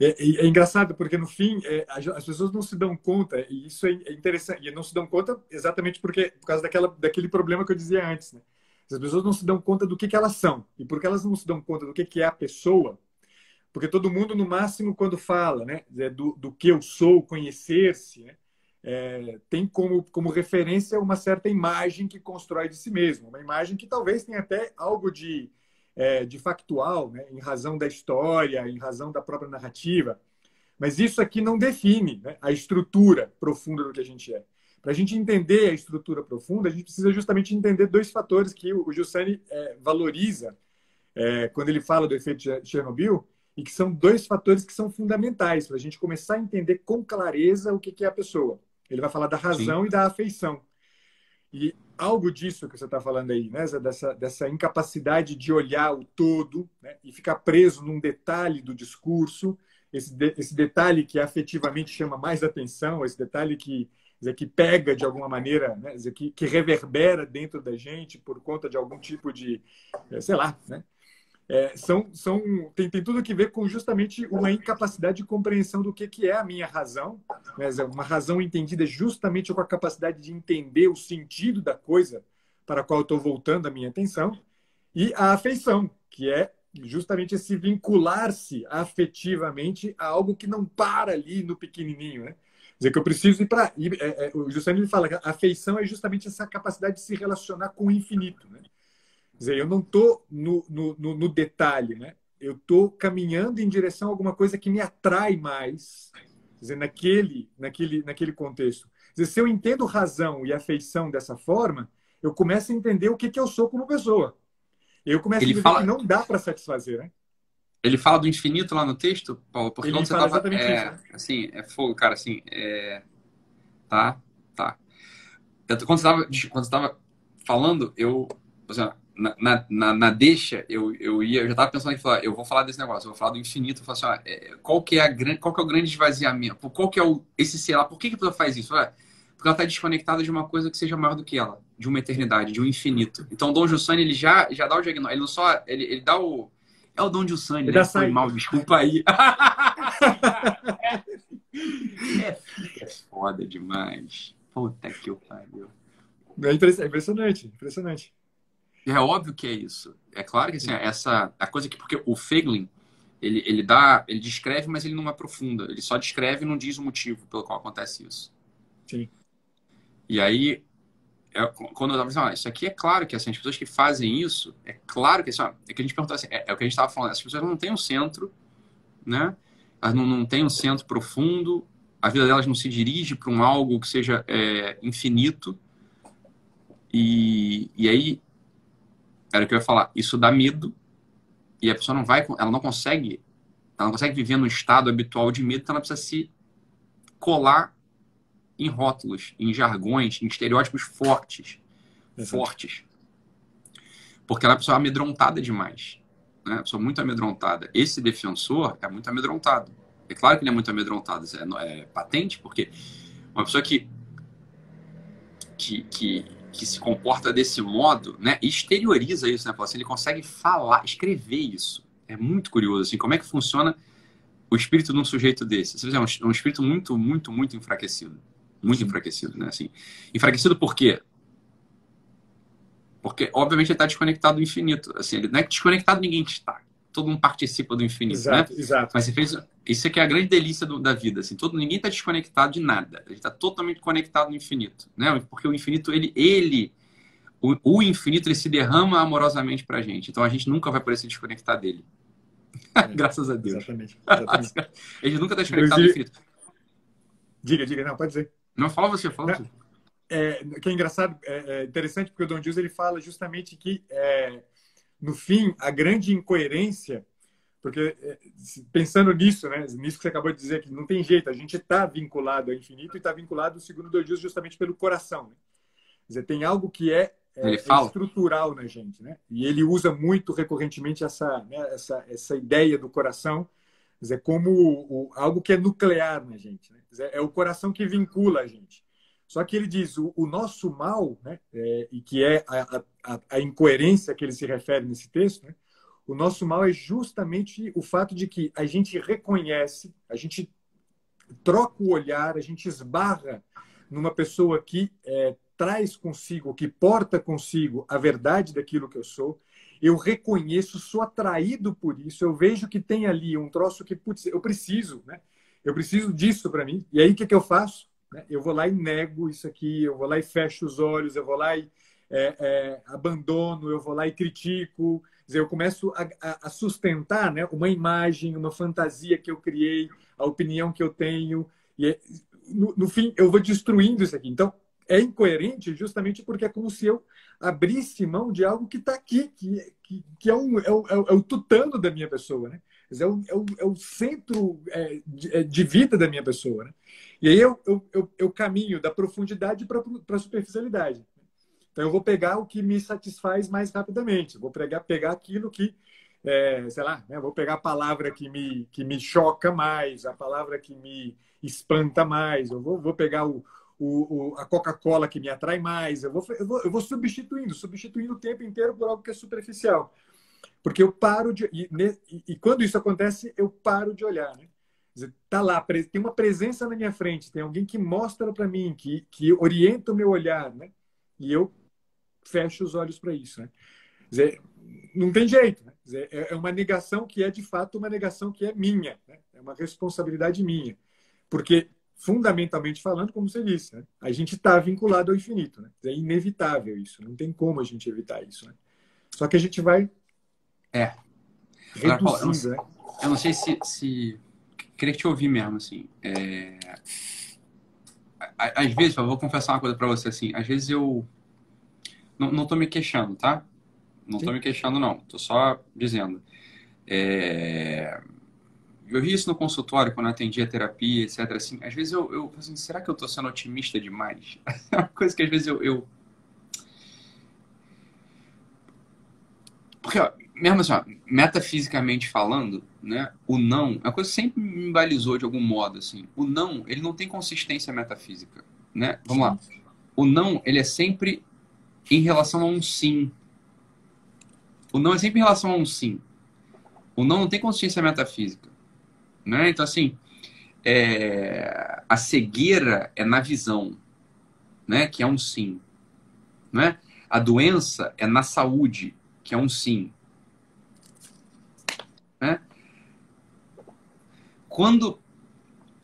É, é, é, engraçado, porque no fim é, as pessoas não se dão conta, e isso é, é interessante, e não se dão conta exatamente porque, por causa daquela, daquele problema que eu dizia antes. Né? As pessoas não se dão conta do que, que elas são. E porque elas não se dão conta do que, que é a pessoa, porque todo mundo, no máximo, quando fala né, do, do que eu sou, conhecer-se, né, é, tem como, como referência uma certa imagem que constrói de si mesmo. Uma imagem que talvez tenha até algo de é, de factual, né, em razão da história, em razão da própria narrativa. Mas isso aqui não define né, a estrutura profunda do que a gente é. Para a gente entender a estrutura profunda, a gente precisa justamente entender dois fatores que o Giussani é, valoriza é, quando ele fala do efeito de Chernobyl, e que são dois fatores que são fundamentais para a gente começar a entender com clareza o que, que é a pessoa. Ele vai falar da razão Sim. e da afeição. E algo disso que você está falando aí, né? dessa, dessa incapacidade de olhar o todo né? e ficar preso num detalhe do discurso, esse, de, esse detalhe que afetivamente chama mais atenção, esse detalhe que, dizer, que pega de alguma maneira, né? dizer, que, que reverbera dentro da gente por conta de algum tipo de, eh, sei lá, né? É, são, são, tem, tem tudo a ver com justamente uma incapacidade de compreensão do que, que é a minha razão, né? uma razão entendida justamente com a capacidade de entender o sentido da coisa para a qual estou voltando a minha atenção, e a afeição, que é justamente esse vincular-se afetivamente a algo que não para ali no pequenininho, né? Quer dizer, que eu preciso ir para... É, é, o Justamente fala que a afeição é justamente essa capacidade de se relacionar com o infinito, né? Dizer, eu não estou no, no, no, detalhe, né? Eu estou caminhando em direção a alguma coisa que me atrai mais, dizer, naquele, naquele, naquele contexto. Dizer, se eu entendo razão e afeição dessa forma, eu começo a entender o que, que eu sou como pessoa. Eu começo Ele a entender fala... que não dá para satisfazer, né?
Ele fala do infinito lá no texto, Paulo, porque Ele quando você tava, exatamente é, isso, né? assim, é fogo, cara, assim, é... tá, tá. Quando você estava quando você tava falando, eu, na, na, na, deixa, eu, eu ia, eu já estava pensando em falar, eu vou falar desse negócio, eu vou falar do infinito, eu falo assim, ó, é, qual que é a grande, qual que é o grande esvaziamento? Qual que é o, esse sei lá, por que que a pessoa faz isso? Porque ela está desconectada de uma coisa que seja maior do que ela, de uma eternidade, de um infinito. Então, Dom Jussani, ele já, já dá o diagnóstico, ele não só, ele, ele dá o, é o Dom Jussani, ele né? Foi mal, desculpa aí. é, é foda demais. Puta que pariu.
É impressionante, impressionante.
É óbvio que é isso. É claro que assim, essa a coisa que porque o Feglin ele, ele dá, ele descreve, mas ele não aprofunda. Ele só descreve e não diz o motivo pelo qual acontece isso.
Sim.
E aí é, quando eu estava dizendo, ah, isso aqui é claro que assim, as pessoas que fazem isso, é claro que assim, é que a gente perguntou assim, é, é, o que a gente estava falando, as pessoas não têm um centro, né? Elas não, não têm um centro profundo, a vida delas não se dirige para um algo que seja é, infinito. E, e aí era o que eu ia falar. Isso dá medo e a pessoa não vai, ela não consegue, ela não consegue viver no estado habitual de medo, então ela precisa se colar em rótulos, em jargões, em estereótipos fortes. Exato. Fortes. Porque ela é uma pessoa amedrontada demais. Né? Uma pessoa muito amedrontada. Esse defensor é muito amedrontado. É claro que ele é muito amedrontado, é, é patente, porque uma pessoa que, que, que, que, se comporta desse modo, né, exterioriza isso, né? Assim, ele consegue falar, escrever isso. É muito curioso, assim, como é que funciona o espírito de um sujeito desse. É um, um espírito muito, muito, muito enfraquecido. Muito enfraquecido, né? Assim, enfraquecido por quê? Porque, obviamente, ele está desconectado do infinito. Assim, ele não é desconectado ninguém está. Todo mundo participa do infinito,
exato,
né?
Exato.
Mas você fez... Isso é que é a grande delícia do, da vida. Assim, todo, ninguém está desconectado de nada. Ele está totalmente conectado no infinito. Né? Porque o infinito, ele... ele o, o infinito, ele se derrama amorosamente para a gente. Então, a gente nunca vai poder se desconectar dele. É, Graças a Deus.
Exatamente. exatamente.
a gente nunca está desconectado do infinito.
Diga, diga. Não, pode dizer.
Não, fala você, fala você.
É, que é engraçado, é, é, interessante, porque o Don Dias ele fala justamente que, é, no fim, a grande incoerência, porque é, pensando nisso, né, nisso que você acabou de dizer, que não tem jeito, a gente está vinculado ao infinito e está vinculado, segundo o Don Dias, justamente pelo coração. Né? Quer dizer, tem algo que é, é estrutural na gente, né? E ele usa muito recorrentemente essa, né, essa, essa ideia do coração, dizer, como o, algo que é nuclear na gente. Né? Dizer, é o coração que vincula a gente. Só que ele diz o, o nosso mal, né, é, e que é a, a, a, incoerência que ele se refere nesse texto, né, o nosso mal é justamente o fato de que a gente reconhece, a gente troca o olhar, a gente esbarra numa pessoa que é, traz consigo, que porta consigo a verdade daquilo que eu sou. Eu reconheço, sou atraído por isso. Eu vejo que tem ali um troço que, putz, eu preciso, né? Eu preciso disso para mim. E aí o que, que eu faço? Né? Eu vou lá e nego isso aqui, eu vou lá e fecho os olhos, eu vou lá e é, é, abandono, eu vou lá e critico. Eu começo a, a, sustentar né, uma imagem, uma fantasia que eu criei, a opinião que eu tenho. E é, no, no fim, eu vou destruindo isso aqui. Então, é incoerente justamente porque é como se eu abrisse mão de algo que está aqui, que, que, que é, um, é, o, é, o, tutano da minha pessoa, né? É o, é o, é o centro é, de, é, de, vida da minha pessoa. Né? E aí eu, eu, eu, eu caminho da profundidade para a superficialidade. Então eu vou pegar o que me satisfaz mais rapidamente. vou pegar, pegar aquilo que, é, sei lá, né? vou pegar a palavra que me, que me choca mais, a palavra que me espanta mais. Eu vou, vou pegar o, o, o a Coca-Cola que me atrai mais. Eu vou, eu, vou, eu vou substituindo, substituindo o tempo inteiro por algo que é superficial. Porque eu paro de. E, e, quando isso acontece, eu paro de olhar. Né? tá lá, tem uma presença na minha frente, tem alguém que mostra para mim, que, que orienta o meu olhar, né? E eu fecho os olhos para isso, né? Dizer, não tem jeito, né? Dizer, é, é uma negação que é de fato uma negação que é minha, né? é uma responsabilidade minha, porque fundamentalmente falando, como você disse, né? a gente está vinculado ao infinito, né? é inevitável isso, não tem como a gente evitar isso, né? Só que a gente vai
é eu, não, né? eu não sei se, se queria te ouvir mesmo, assim. É... Às vezes, eu vou confessar uma coisa para você, assim. Às vezes eu não, não tô me queixando, tá? Não Sim. tô me queixando, não. Tô só dizendo. É... Eu vi isso no consultório, quando atendi a terapia, etc. Assim, às vezes eu, eu assim, será que eu tô sendo otimista demais? É uma coisa que às vezes eu... eu... Porque, ó, mesmo assim, ó, metafisicamente falando, né, o não, é uma coisa que sempre me balizou de algum modo, assim. O não, ele não tem consistência metafísica, né? Vamos lá. O não, ele é sempre em relação a um sim. O não é sempre em relação a um sim. O não não tem consistência metafísica, né? Então, assim, é... a cegueira é na visão, né? Que é um sim, né? A doença é na saúde, que é um sim. Né? Quando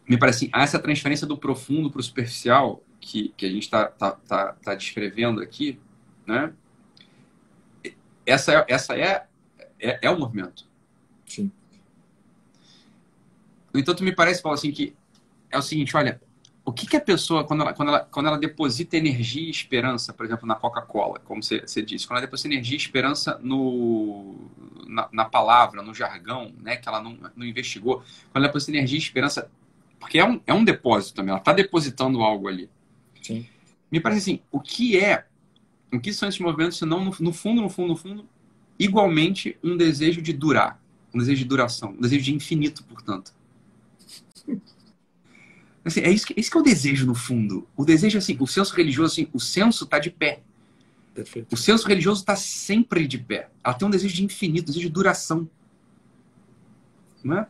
me parece assim, há essa transferência do profundo para o superficial que, que a gente está tá, tá, tá descrevendo aqui, né? Essa, é, essa é, é, é o movimento.
Sim.
No entanto, me parece, Paulo, assim, que é o seguinte, olha, o que, que a pessoa, quando ela, quando, ela, quando ela deposita energia e esperança, por exemplo, na Coca-Cola, como você, você disse, quando ela deposita energia e esperança no, na, na, palavra, no jargão, né, que ela não, não investigou, quando ela deposita energia e esperança, porque porque é um, é um depósito também, ela está depositando algo ali.
Sim.
Me parece assim, o que é, o que são esses movimentos, senão, no, no fundo, no fundo, no fundo, igualmente um desejo de durar, um desejo de duração, um desejo de infinito, portanto. Assim, é isso que, isso que é o desejo, no fundo. O desejo, assim, o senso religioso, assim, o senso está de pé. Perfeito. O senso religioso está sempre de pé. Ela tem um desejo de infinito, um desejo de duração. Não é?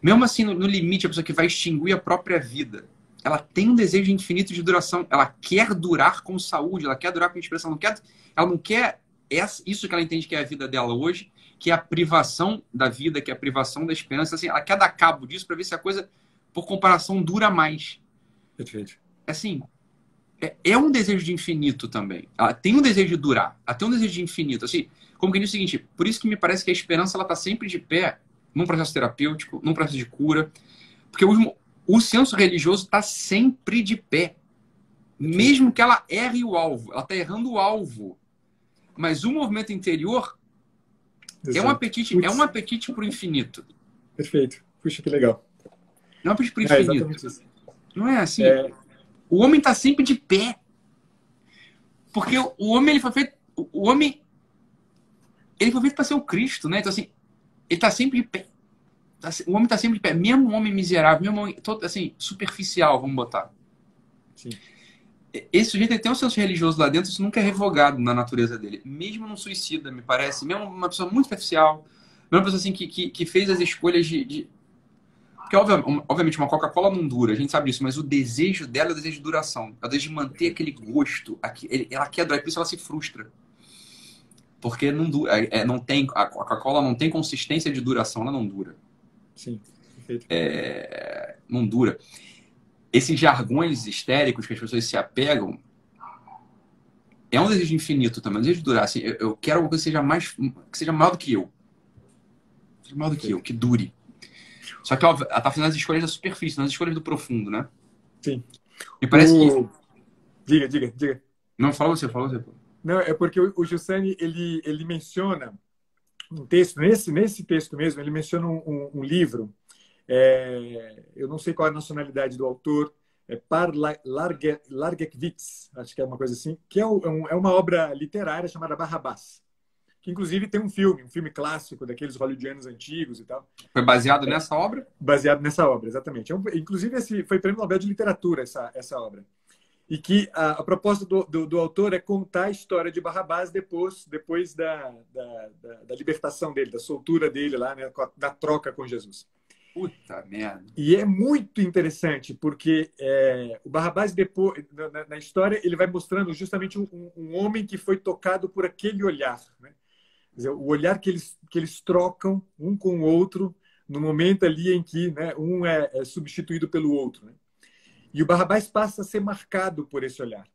Mesmo assim, no, no limite, a pessoa que vai extinguir a própria vida, ela tem um desejo infinito de duração. Ela quer durar com saúde, ela quer durar com inspiração. Não quer, ela não quer essa, isso que ela entende que é a vida dela hoje, que é a privação da vida, que é a privação da esperança. Assim, ela quer dar cabo disso para ver se a coisa por comparação, dura mais.
Perfeito.
Assim, é, é, um desejo de infinito também. Ela tem um desejo de durar, ela tem um desejo de infinito. Assim, como que diz o seguinte, por isso que me parece que a esperança ela está sempre de pé num processo terapêutico, num processo de cura, porque o, o senso religioso está sempre de pé. Mesmo que ela erre o alvo, ela está errando o alvo. Mas o movimento interior Exato. é um apetite, é um apetite para o infinito.
Perfeito. Puxa, que legal.
Não é para é infinito. não é assim. É... O homem está sempre de pé. Porque o homem ele foi feito. O homem. Ele foi feito para ser o Cristo, né? Então, assim, ele está sempre de pé. Tá o homem está sempre de pé. Mesmo um homem miserável, mesmo homem, todo, assim, superficial, vamos botar. Sim. Esse sujeito tem um senso religioso lá dentro, isso nunca é revogado na natureza dele. Mesmo num suicida, me parece. Mesmo uma pessoa muito superficial. Mesmo uma pessoa assim, que, que, que fez as escolhas de, de porque, obviamente, uma Coca-Cola não dura, a gente sabe disso, mas o desejo dela é o desejo de duração. É o desejo de manter aquele gosto. Ela quer durar, por isso ela se frustra. Porque não, dura, é, é, não tem, a Coca-Cola não tem consistência de duração, ela não dura.
Sim,
perfeito. É, não dura. Esses jargões histéricos que as pessoas se apegam é um desejo infinito também, um desejo de durar. Assim, eu, eu quero algo que seja, mais, que seja maior do que eu. Seja maior do que eu, que dure. Só que óbvio, ela tá fazendo as escolhas da superfície, não as escolhas do profundo, né?
Sim.
Me parece o... que.
Diga, diga, diga.
Não, fala você, fala você.
Não, é porque o Giussani, ele, ele menciona um texto, nesse, nesse texto mesmo, ele menciona um, um, um livro, é, eu não sei qual é a nacionalidade do autor, é Par Largekwitz, acho que é uma coisa assim, que é, é, um, é uma obra literária chamada Barrabás que inclusive tem um filme, um filme clássico daqueles hollywoodianos antigos e tal.
Foi baseado é, nessa obra?
Baseado nessa obra, exatamente. É um, inclusive, esse foi prêmio Nobel de Literatura, essa, essa obra. E que a, a proposta do, do, do, autor é contar a história de Barrabás depois, depois da, da, da, da libertação dele, da soltura dele lá, né, da troca com Jesus.
Puta merda.
E é muito interessante, porque é, o Barrabás, depois, na, na, história, ele vai mostrando justamente um, um, homem que foi tocado por aquele olhar. Né? Dizer, o olhar que eles, que eles trocam um com o outro no momento ali em que né, um é, é substituído pelo outro. Né? E o Barrabás passa a ser marcado por esse olhar.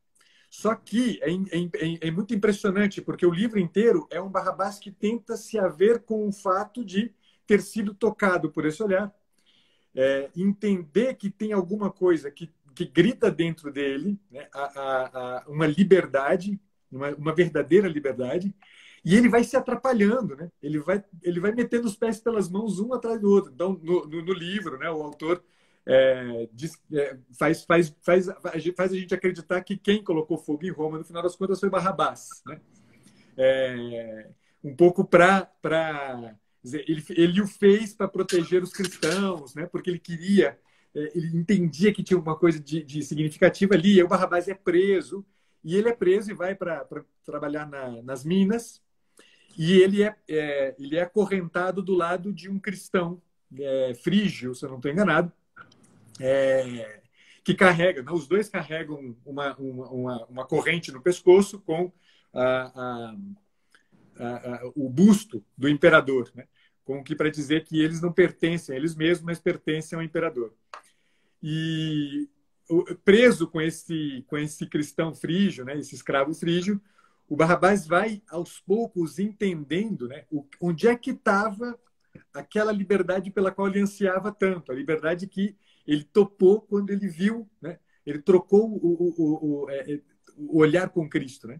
Só que é, é, é, muito impressionante, porque o livro inteiro é um Barrabás que tenta se haver com o fato de ter sido tocado por esse olhar, é, entender que tem alguma coisa que, que grita dentro dele, né, a, a, a uma liberdade, uma, uma verdadeira liberdade, e ele vai se atrapalhando, né? Ele vai, ele vai metendo os pés pelas mãos um atrás do outro. Então, no, no, no livro, né, o autor é, diz, é, faz, faz, faz, faz a gente acreditar que quem colocou fogo em Roma, no final das contas, foi Barrabás. Né? É, um pouco para. Ele, ele o fez para proteger os cristãos, né? porque ele queria, é, ele entendia que tinha uma coisa de, de significativa ali. E o Barrabás é preso, e ele é preso e vai para trabalhar na, nas minas e ele é, é, ele é acorrentado do lado de um cristão é, frígio, se eu não estou enganado, é, que carrega, né? os dois carregam uma, uma, uma, uma corrente no pescoço com a, a, a, o busto do imperador, né? com que para dizer que eles não pertencem a eles mesmos, mas pertencem ao imperador. E preso com esse com esse cristão frígio, né, esse escravo frígio, o Barrabás vai aos poucos entendendo né, onde é que estava aquela liberdade pela qual ele ansiava tanto, a liberdade que ele topou quando ele viu, né, ele trocou o, o, o, é, é, o olhar com Cristo. Né?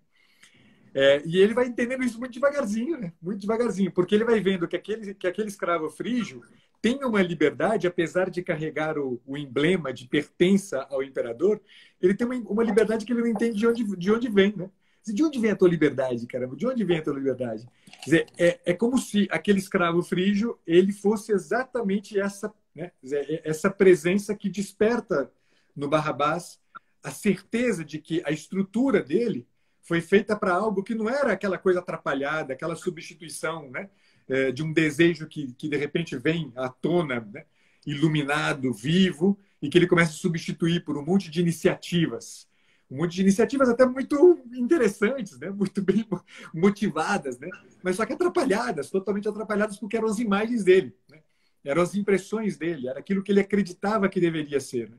É, e ele vai entendendo isso muito devagarzinho, né? muito devagarzinho, porque ele vai vendo que aquele, que aquele escravo frígio tem uma liberdade, apesar de carregar o, o emblema de pertença ao imperador, ele tem uma, uma, liberdade que ele não entende de onde, de onde vem, né? De onde vem a tua liberdade, caramba? De onde vem a tua liberdade? Quer dizer, é, é como se aquele escravo frígio ele fosse exatamente essa, né? Dizer, é, essa presença que desperta no Barrabás a certeza de que a estrutura dele foi feita para algo que não era aquela coisa atrapalhada, aquela substituição, né? É, de um desejo que, que de repente vem à tona, né? iluminado, vivo, e que ele começa a substituir por um monte de iniciativas. Um monte de iniciativas até muito interessantes, né? muito bem motivadas, né? mas só que atrapalhadas, totalmente atrapalhadas, porque eram as imagens dele, né? eram as impressões dele, era aquilo que ele acreditava que deveria ser. Né?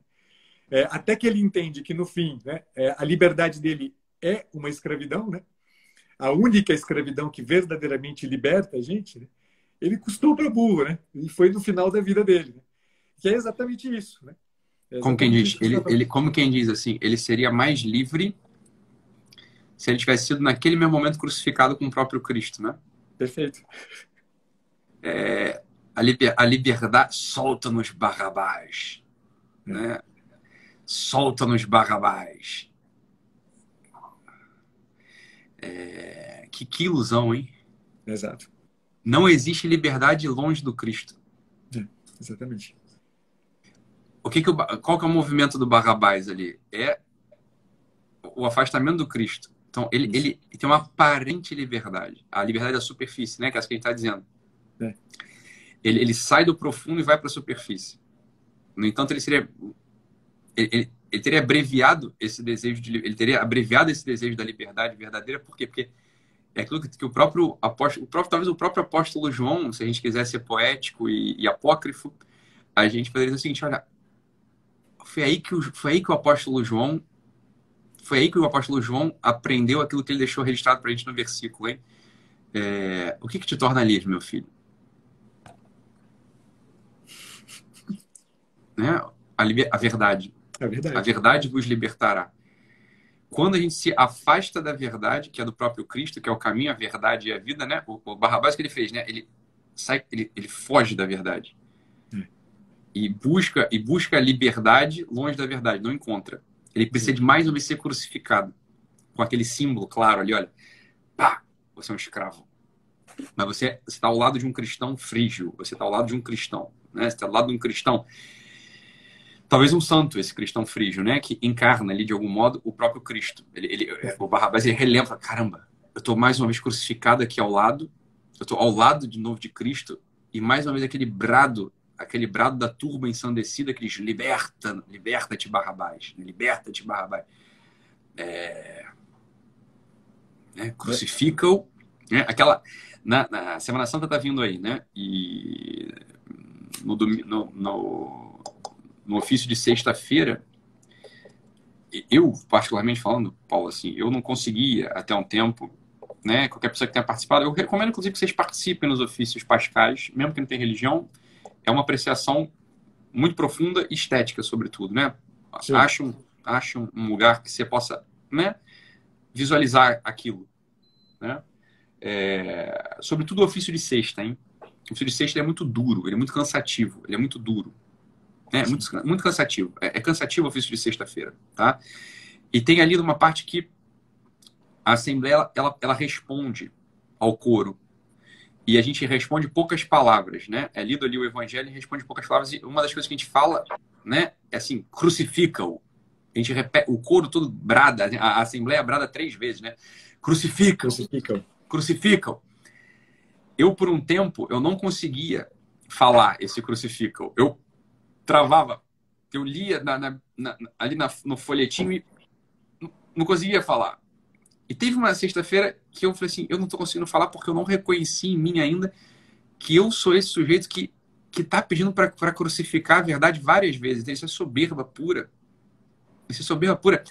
É, até que ele entende que, no fim, né, é, a liberdade dele é uma escravidão, né? a única escravidão que verdadeiramente liberta a gente, né? ele custou para burro, né? E foi no final da vida dele, né? Que é exatamente isso, né?
É exatamente como quem diz, ele, ele, como quem diz assim, ele seria mais livre se ele tivesse sido naquele mesmo momento crucificado com o próprio Cristo, né?
Perfeito.
É, a, liber, a liberdade solta-nos Barrabás, né? Solta-nos Barrabás. É... Que, que ilusão, hein?
Exato.
Não existe liberdade longe do Cristo.
É, exatamente.
O que que o, qual que é o movimento do Barrabás ali? É o afastamento do Cristo. Então, ele, ele tem uma aparente liberdade. A liberdade da superfície, né? Que é essa que a gente está dizendo. É. Ele, ele sai do profundo e vai para a superfície. No entanto, ele seria ele, ele, teria abreviado esse desejo de ele teria abreviado esse desejo da liberdade verdadeira por quê? porque é aquilo que, que o próprio apóstolo o próprio, talvez o próprio apóstolo João se a gente quiser ser poético e, e apócrifo a gente poderia dizer o seguinte olha foi aí que o, foi aí que o apóstolo João foi aí que o apóstolo João aprendeu aquilo que ele deixou registrado para a gente no versículo hein? É, o que, que te torna livre meu filho né a, a verdade
é verdade.
A verdade vos libertará. Quando a gente se afasta da verdade, que é do próprio Cristo, que é o caminho, a verdade e a vida, né? O, o Barrabás que ele fez, né? Ele sai, ele, ele foge da verdade. E busca e busca a liberdade longe da verdade, não encontra. Ele precisa de mais vez ser crucificado. Com aquele símbolo claro ali, olha. Pá, você é um escravo. Mas você está ao lado de um cristão frígio, você está ao lado de um cristão, né? Você está ao lado de um cristão talvez um santo, esse cristão frígio, né? Que encarna ali, de algum modo, o próprio Cristo. Ele, ele, o Barrabás, ele relembra, caramba, eu estou mais uma vez crucificado aqui ao lado, eu estou ao lado de novo de Cristo, e mais uma vez aquele brado, aquele brado da turba ensandecida que diz, liberta, liberta-te Barrabás, liberta-te Barrabás. É... Né? Crucifica-o, né? aquela... Na, na, Semana Santa tá vindo aí, né? E no, no, no no ofício de sexta-feira, eu, particularmente falando, Paulo, assim, eu não conseguia até um tempo, né? Qualquer pessoa que tenha participado, eu recomendo, inclusive, que vocês participem nos ofícios pascais, mesmo que não tenha religião, é uma apreciação muito profunda estética, sobretudo, né? Acha um, acha um lugar que você possa, né? Visualizar aquilo, né? É, sobretudo o ofício de sexta, hein? O ofício de sexta é muito duro, ele é muito cansativo, ele é muito duro. É muito, muito cansativo. É, é cansativo o ofício de sexta-feira, tá? E tem ali uma parte que a Assembleia ela, ela responde ao coro. E a gente responde poucas palavras, né? É lido ali o Evangelho e responde poucas palavras. E uma das coisas que a gente fala, né? É assim, crucifica-o. A gente repete, o coro todo brada, a Assembleia brada três vezes, né? Crucifica-o. Crucifica-o. Crucifica-o. Eu, por um tempo, eu não conseguia falar esse crucifica-o. Eu travava. Eu lia na, na, na, ali no folhetim e não conseguia falar. E teve uma sexta-feira que eu falei assim, eu não estou conseguindo falar porque eu não reconheci em mim ainda que eu sou esse sujeito que que está pedindo para crucificar a verdade várias vezes. Então, isso é soberba pura. Isso é soberba pura.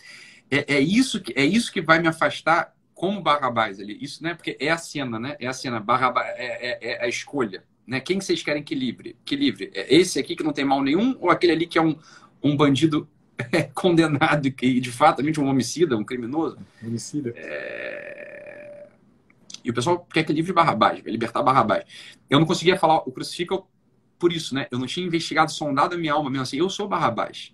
É, é, isso que, é isso que vai me afastar como Barrabás ali. Isso, né? Porque é a cena, né? É a cena. Barrabás é, é, é a escolha. Né? Quem que vocês querem que livre? Que livre? É esse aqui que não tem mal nenhum ou aquele ali que é um, um bandido é, condenado e de fato é um homicida, um criminoso?
Homicida.
É... E o pessoal quer que livre Barrabás, vai libertar Barrabás. Eu não conseguia falar o crucifica por isso, né? Eu não tinha investigado, sondado a minha alma mesmo assim. Eu sou Barrabás.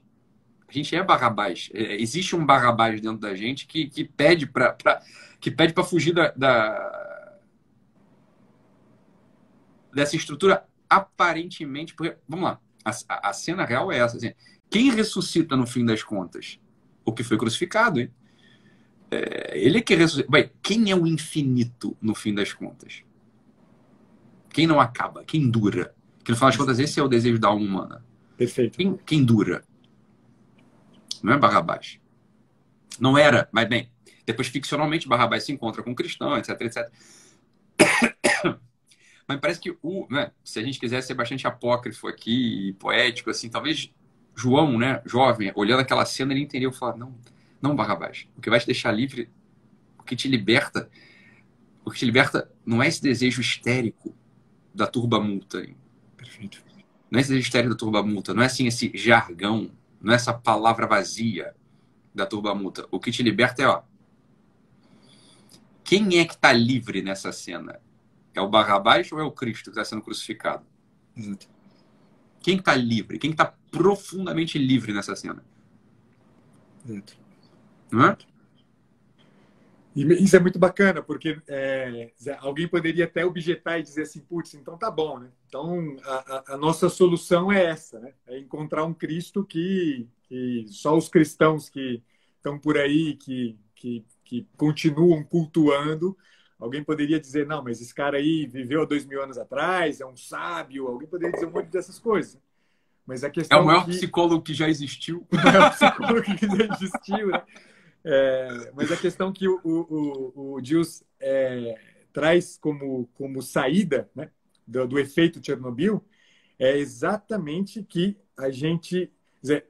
A gente é Barrabás. É, existe um Barrabás dentro da gente que, que pede para que pede para fugir da, da, dessa estrutura aparentemente. Porque, vamos lá, a, a cena real é essa. Assim, quem ressuscita no fim das contas? O que foi crucificado, hein? É, ele é que ressuscita. Bem, quem é o infinito no fim das contas? Quem não acaba? Quem dura? Que no final das contas, esse é o desejo da alma humana.
Perfeito.
Quem, quem dura? Não é Barrabás. Não era, mas bem, depois ficcionalmente Barrabás se encontra com um cristão, etc, etc. mas parece que o, né, se a gente quiser ser bastante apócrifo aqui poético, assim, talvez João, né, jovem, olhando aquela cena, ele entendeu falou: não, não, Barrabás, o que vai te deixar livre, o que te liberta, o que te liberta não é esse desejo histérico da turba multa. Perfeito. Não é esse desejo histérico da turba multa, não é assim esse jargão, não é essa palavra vazia da turba multa. O que te liberta é, ó, quem é que está livre nessa cena? É o Barrabás ou é o Cristo que está sendo crucificado? Exato. Quem está livre? Quem está profundamente livre nessa cena?
Exato. Não é? E isso é muito bacana, porque é, alguém poderia até objetar e dizer assim, putz, então tá bom, né? Então a, a, nossa solução é essa, né? É encontrar um Cristo que, que só os cristãos que estão por aí, que, que, que continuam cultuando, alguém poderia dizer, não, mas esse cara aí viveu há dois mil anos atrás, é um sábio, alguém poderia dizer um monte dessas coisas. Mas a questão
é o maior que... psicólogo que já existiu.
O maior psicólogo que já existiu, né? É, mas a questão que o, o, o Gilles é, traz como, como saída né, do, do, efeito Chernobyl é exatamente que a gente dizer,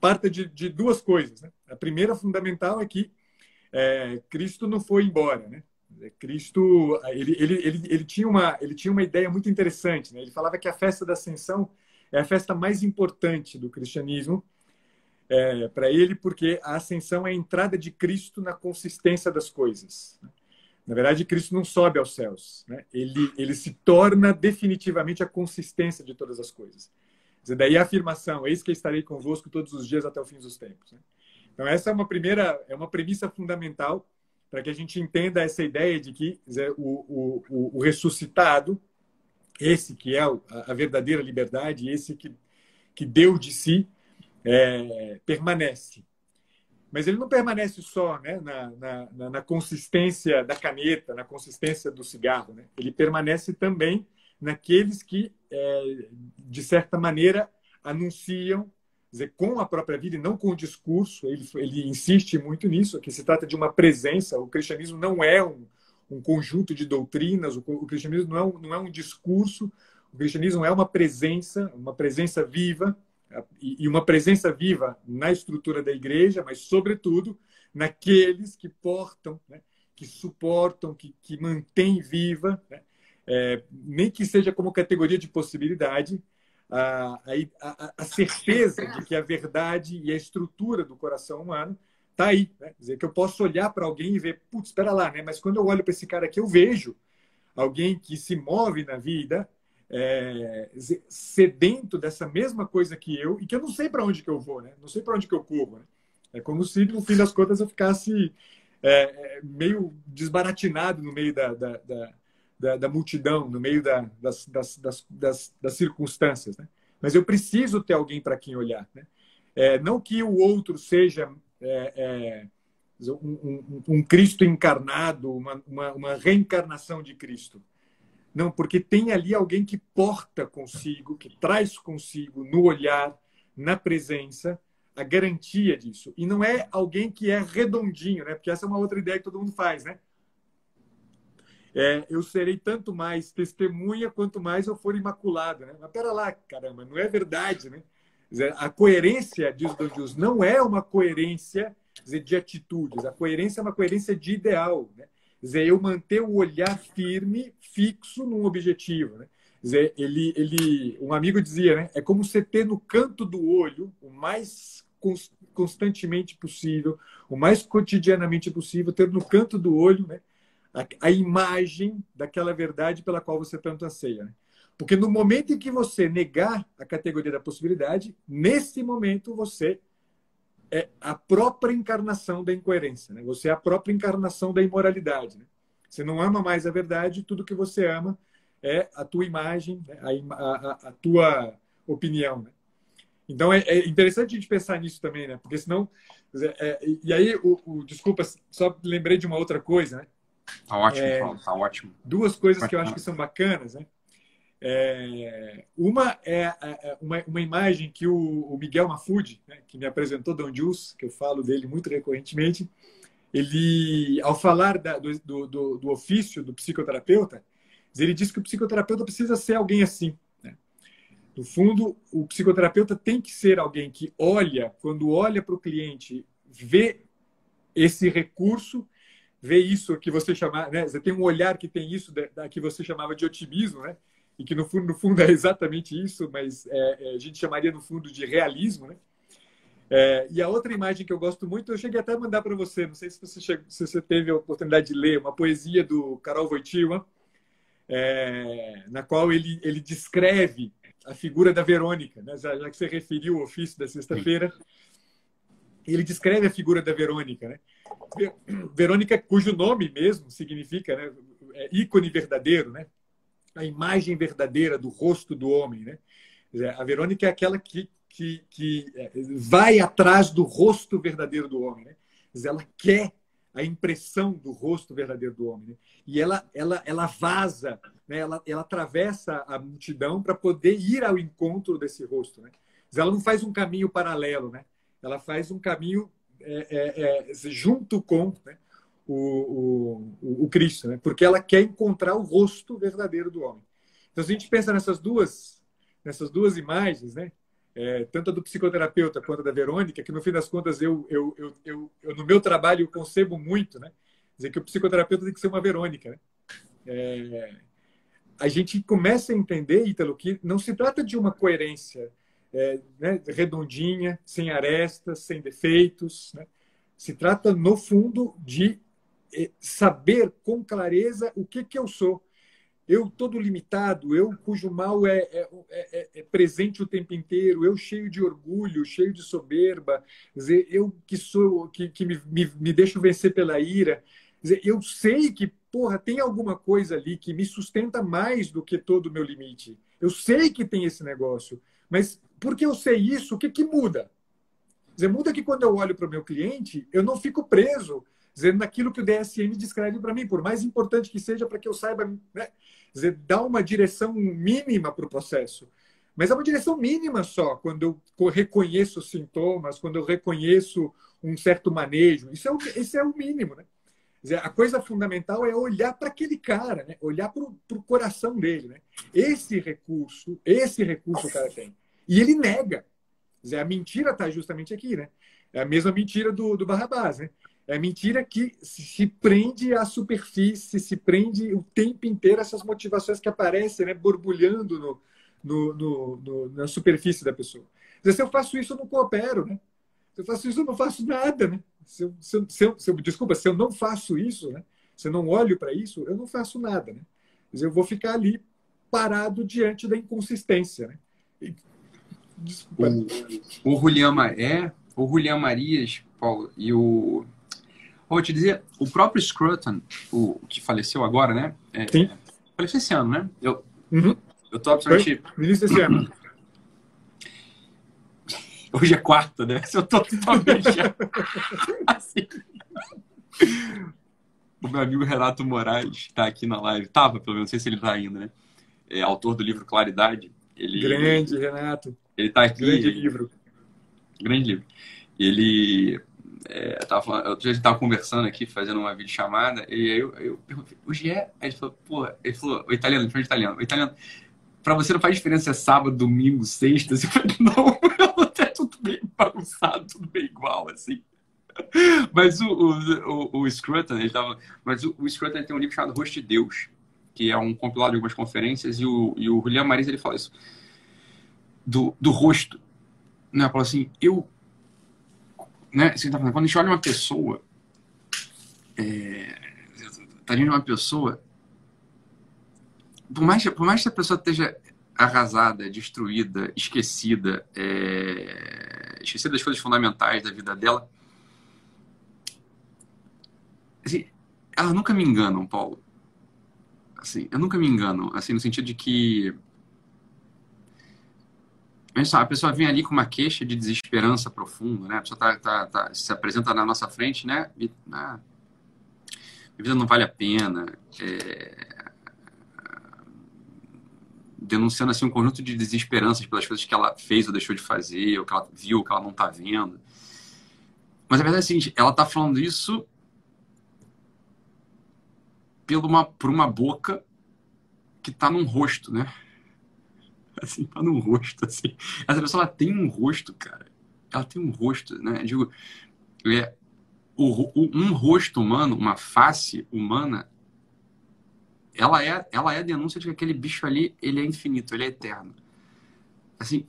parta de, de duas coisas. Né? A primeira fundamental é que é, Cristo não foi embora. Né? Cristo ele, ele, ele, ele, tinha uma, ele tinha uma ideia muito interessante. Né? Ele falava que a festa da Ascensão é a festa mais importante do cristianismo é, para ele, porque a ascensão é a entrada de Cristo na consistência das coisas. Na verdade, Cristo não sobe aos céus, né? ele, ele se torna definitivamente a consistência de todas as coisas. Daí a afirmação: Eis que estarei convosco todos os dias até o fim dos tempos. Né? Então, essa é uma primeira, é uma premissa fundamental para que a gente entenda essa ideia de que o, o, o, ressuscitado, esse que é a verdadeira liberdade, esse que, que deu de si, é, permanece. Mas ele não permanece só né, na, na, na, consistência da caneta, na consistência do cigarro. Né? Ele permanece também naqueles que, é, de certa maneira, anunciam, dizer, com a própria vida e não com o discurso. Ele, ele insiste muito nisso, que se trata de uma presença. O cristianismo não é um, um conjunto de doutrinas, o, o cristianismo não é, um, não é um discurso, o cristianismo é uma presença, uma presença viva e uma presença viva na estrutura da igreja, mas, sobretudo, naqueles que portam, né, que suportam, que, que mantêm viva, né, é, nem que seja como categoria de possibilidade, a, a, a, certeza de que a verdade e a estrutura do coração humano está aí. Né? Quer dizer, que eu posso olhar para alguém e ver, putz, espera lá, né? mas quando eu olho para esse cara aqui, eu vejo alguém que se move na vida, é, sedento dessa mesma coisa que eu e que eu não sei para onde que eu vou, né? Não sei para onde que eu corro. Né? É como se, no fim das contas, eu ficasse é, é meio desbaratinado no meio da, da, da, da, da multidão, no meio da, das, das, das, das, circunstâncias. Né? Mas eu preciso ter alguém para quem olhar. Né? É, não que o outro seja é, é um, um, um, Cristo encarnado, uma, uma, uma reencarnação de Cristo não, porque tem ali alguém que porta consigo, que traz consigo no olhar, na presença, a garantia disso. E não é alguém que é redondinho, né? Porque essa é uma outra ideia que todo mundo faz, né? É, eu serei tanto mais testemunha quanto mais eu for imaculado, né? Mas pera lá, caramba, não é verdade, né? A coerência, diz Don Deus, não é uma coerência dizer, de atitudes. A coerência é uma coerência de ideal, né? dizer, eu manter o olhar firme, fixo num objetivo. Né? Dizer, ele, ele, um amigo dizia, né? é como você ter no canto do olho, o mais constantemente possível, o mais cotidianamente possível, ter no canto do olho né? A, a imagem daquela verdade pela qual você tanto anseia. Né? Porque no momento em que você negar a categoria da possibilidade, nesse momento você é a própria encarnação da incoerência. Né? Você é a própria encarnação da imoralidade. Né? Você não ama mais a verdade, tudo que você ama é a tua imagem, né? a, a, a, tua opinião. Né? Então é, é, interessante a gente pensar nisso também, né? Porque senão. É, e aí, o, o, desculpa, só lembrei de uma outra coisa, né?
Tá ótimo, é, tá ótimo.
Duas coisas que eu acho que são bacanas, né? É, uma é, uma, uma, imagem que o, o Miguel Mafudi, né, que me apresentou Don Jules, que eu falo dele muito recorrentemente, ele, ao falar da, do, do, do, ofício do psicoterapeuta, ele diz que o psicoterapeuta precisa ser alguém assim. Né? No fundo, o psicoterapeuta tem que ser alguém que olha, quando olha para o cliente, vê esse recurso, vê isso que você chama, né? Você tem um olhar que tem isso da, da que você chamava de otimismo, né? e que no fundo, no fundo é exatamente isso, mas é, é, a gente chamaria no fundo de realismo, né? É, e a outra imagem que eu gosto muito, eu cheguei até a mandar para você, não sei se você, chegou, se você teve a oportunidade de ler, uma poesia do Karol Wojtyła, é, na qual ele, ele descreve a figura da Verônica, né? já, já que você referiu o ofício da sexta-feira, ele descreve a figura da Verônica, né? Verônica, cujo nome mesmo significa né, é ícone verdadeiro, né? a imagem verdadeira do rosto do homem. Né? A Verônica é aquela que, que, que é, vai atrás do rosto verdadeiro do homem. Né? Ela quer a impressão do rosto verdadeiro do homem. Né? E ela, ela, ela vaza, né? ela, ela atravessa a multidão para poder ir ao encontro desse rosto. Né? Ela não faz um caminho paralelo, né? Ela faz um caminho é, é, é junto com né? o, o, o Cristo, né? porque ela quer encontrar o rosto verdadeiro do homem. Então, se a gente pensa nessas duas, nessas duas imagens, né? É, tanto a do psicoterapeuta quanto a da Verônica, que no fim das contas eu, eu, eu, eu, eu no meu trabalho eu concebo muito, né? dizer que o psicoterapeuta tem que ser uma Verônica. Né? É, a gente começa a entender, Ítalo, que não se trata de uma coerência é, né, redondinha, sem arestas, sem defeitos. Né? Se trata, no fundo, de é, saber com clareza o que, que eu sou. Eu todo limitado, eu cujo mal é, é, é, é, presente o tempo inteiro, eu cheio de orgulho, cheio de soberba, dizer, eu que sou, que, que me, me, me deixo vencer pela ira. Dizer, eu sei que, porra, tem alguma coisa ali que me sustenta mais do que todo o meu limite. Eu sei que tem esse negócio, mas porque eu sei isso, o que, que muda? Dizer, muda que quando eu olho para o meu cliente, eu não fico preso dizendo naquilo que o DSM descreve para mim, por mais importante que seja para que eu saiba, né? dizer, dar uma direção mínima para o processo. Mas é uma direção mínima só, quando eu reconheço os sintomas, quando eu reconheço um certo manejo. Isso é o, esse é o mínimo, né? Dizer, a coisa fundamental é olhar para aquele cara, né? olhar para o coração dele. Né? Esse recurso, esse recurso o cara tem. E ele nega. Dizer, a mentira está justamente aqui, né? É a mesma mentira do, do Barrabás, né? É mentira que se prende à superfície, se prende o tempo inteiro essas motivações que aparecem, né, borbulhando no, no, no, no na superfície da pessoa. Se eu faço isso, eu não coopero, né? Se eu faço isso, eu não faço nada, né? Se eu, se eu, se eu, se eu desculpa, se eu não faço isso, né? Se eu não olho para isso, eu não faço nada, né? Mas eu vou ficar ali parado diante da inconsistência, né? E,
o, o Julian Maré, o Julian Marias, Paulo, e o Vou te dizer, o próprio Scruton, o que faleceu agora, né?
É, Sim.
Faleceu esse ano, né? Eu,
uhum.
eu tô absolutamente.
Início desse ano.
Hoje é quarta, né? Eu tô totalmente. assim. O meu amigo Renato Moraes está aqui na live. Tava, pelo menos, não sei se ele está ainda, né? É autor do livro Claridade. Ele,
Grande, Renato.
Ele está aqui.
Grande livro.
Grande livro. Ele é, tava falando, eu já estava conversando aqui, fazendo uma videochamada, e aí eu, eu perguntei, o Gé? Aí ele falou, pô, ele falou, o italiano, ele falou italiano, o italiano, pra você não faz diferença se é sábado, domingo, sexta? Eu falei, não, é bagunçado, tudo bem igual, assim. Mas o, o, o, o Scruton, ele tava, mas o, o Scruton tem um livro chamado Rosto de Deus, que é um compilado de algumas conferências, e o, e o Julian Maris, ele fala isso, do, do rosto, né? Fala assim, eu né, você tá falando, quando a gente olha uma pessoa, é, tá de uma pessoa, por mais, por mais que a pessoa esteja arrasada, destruída, esquecida, é... esquecida das coisas fundamentais da vida dela. Assim, elas nunca me enganam, Paulo. Assim, eu nunca me engano, assim, no sentido de que a pessoa vem ali com uma queixa de desesperança profunda, né? A pessoa tá, tá, tá, se apresenta na nossa frente, né? E, ah, a vida não vale a pena. É, denunciando assim um conjunto de desesperanças pelas coisas que ela fez ou deixou de fazer, ou que ela viu, que ela não está vendo. Mas a verdade é a seguinte, ela está falando isso por uma, por uma boca que está num rosto, né? Assim, tá num rosto, assim. Essa pessoa, ela tem um rosto, cara. Ela tem um rosto, né? Eu digo, é, o, o, um rosto humano, uma face humana, ela é, ela é a denúncia de que aquele bicho ali, ele é infinito, ele é eterno. Assim,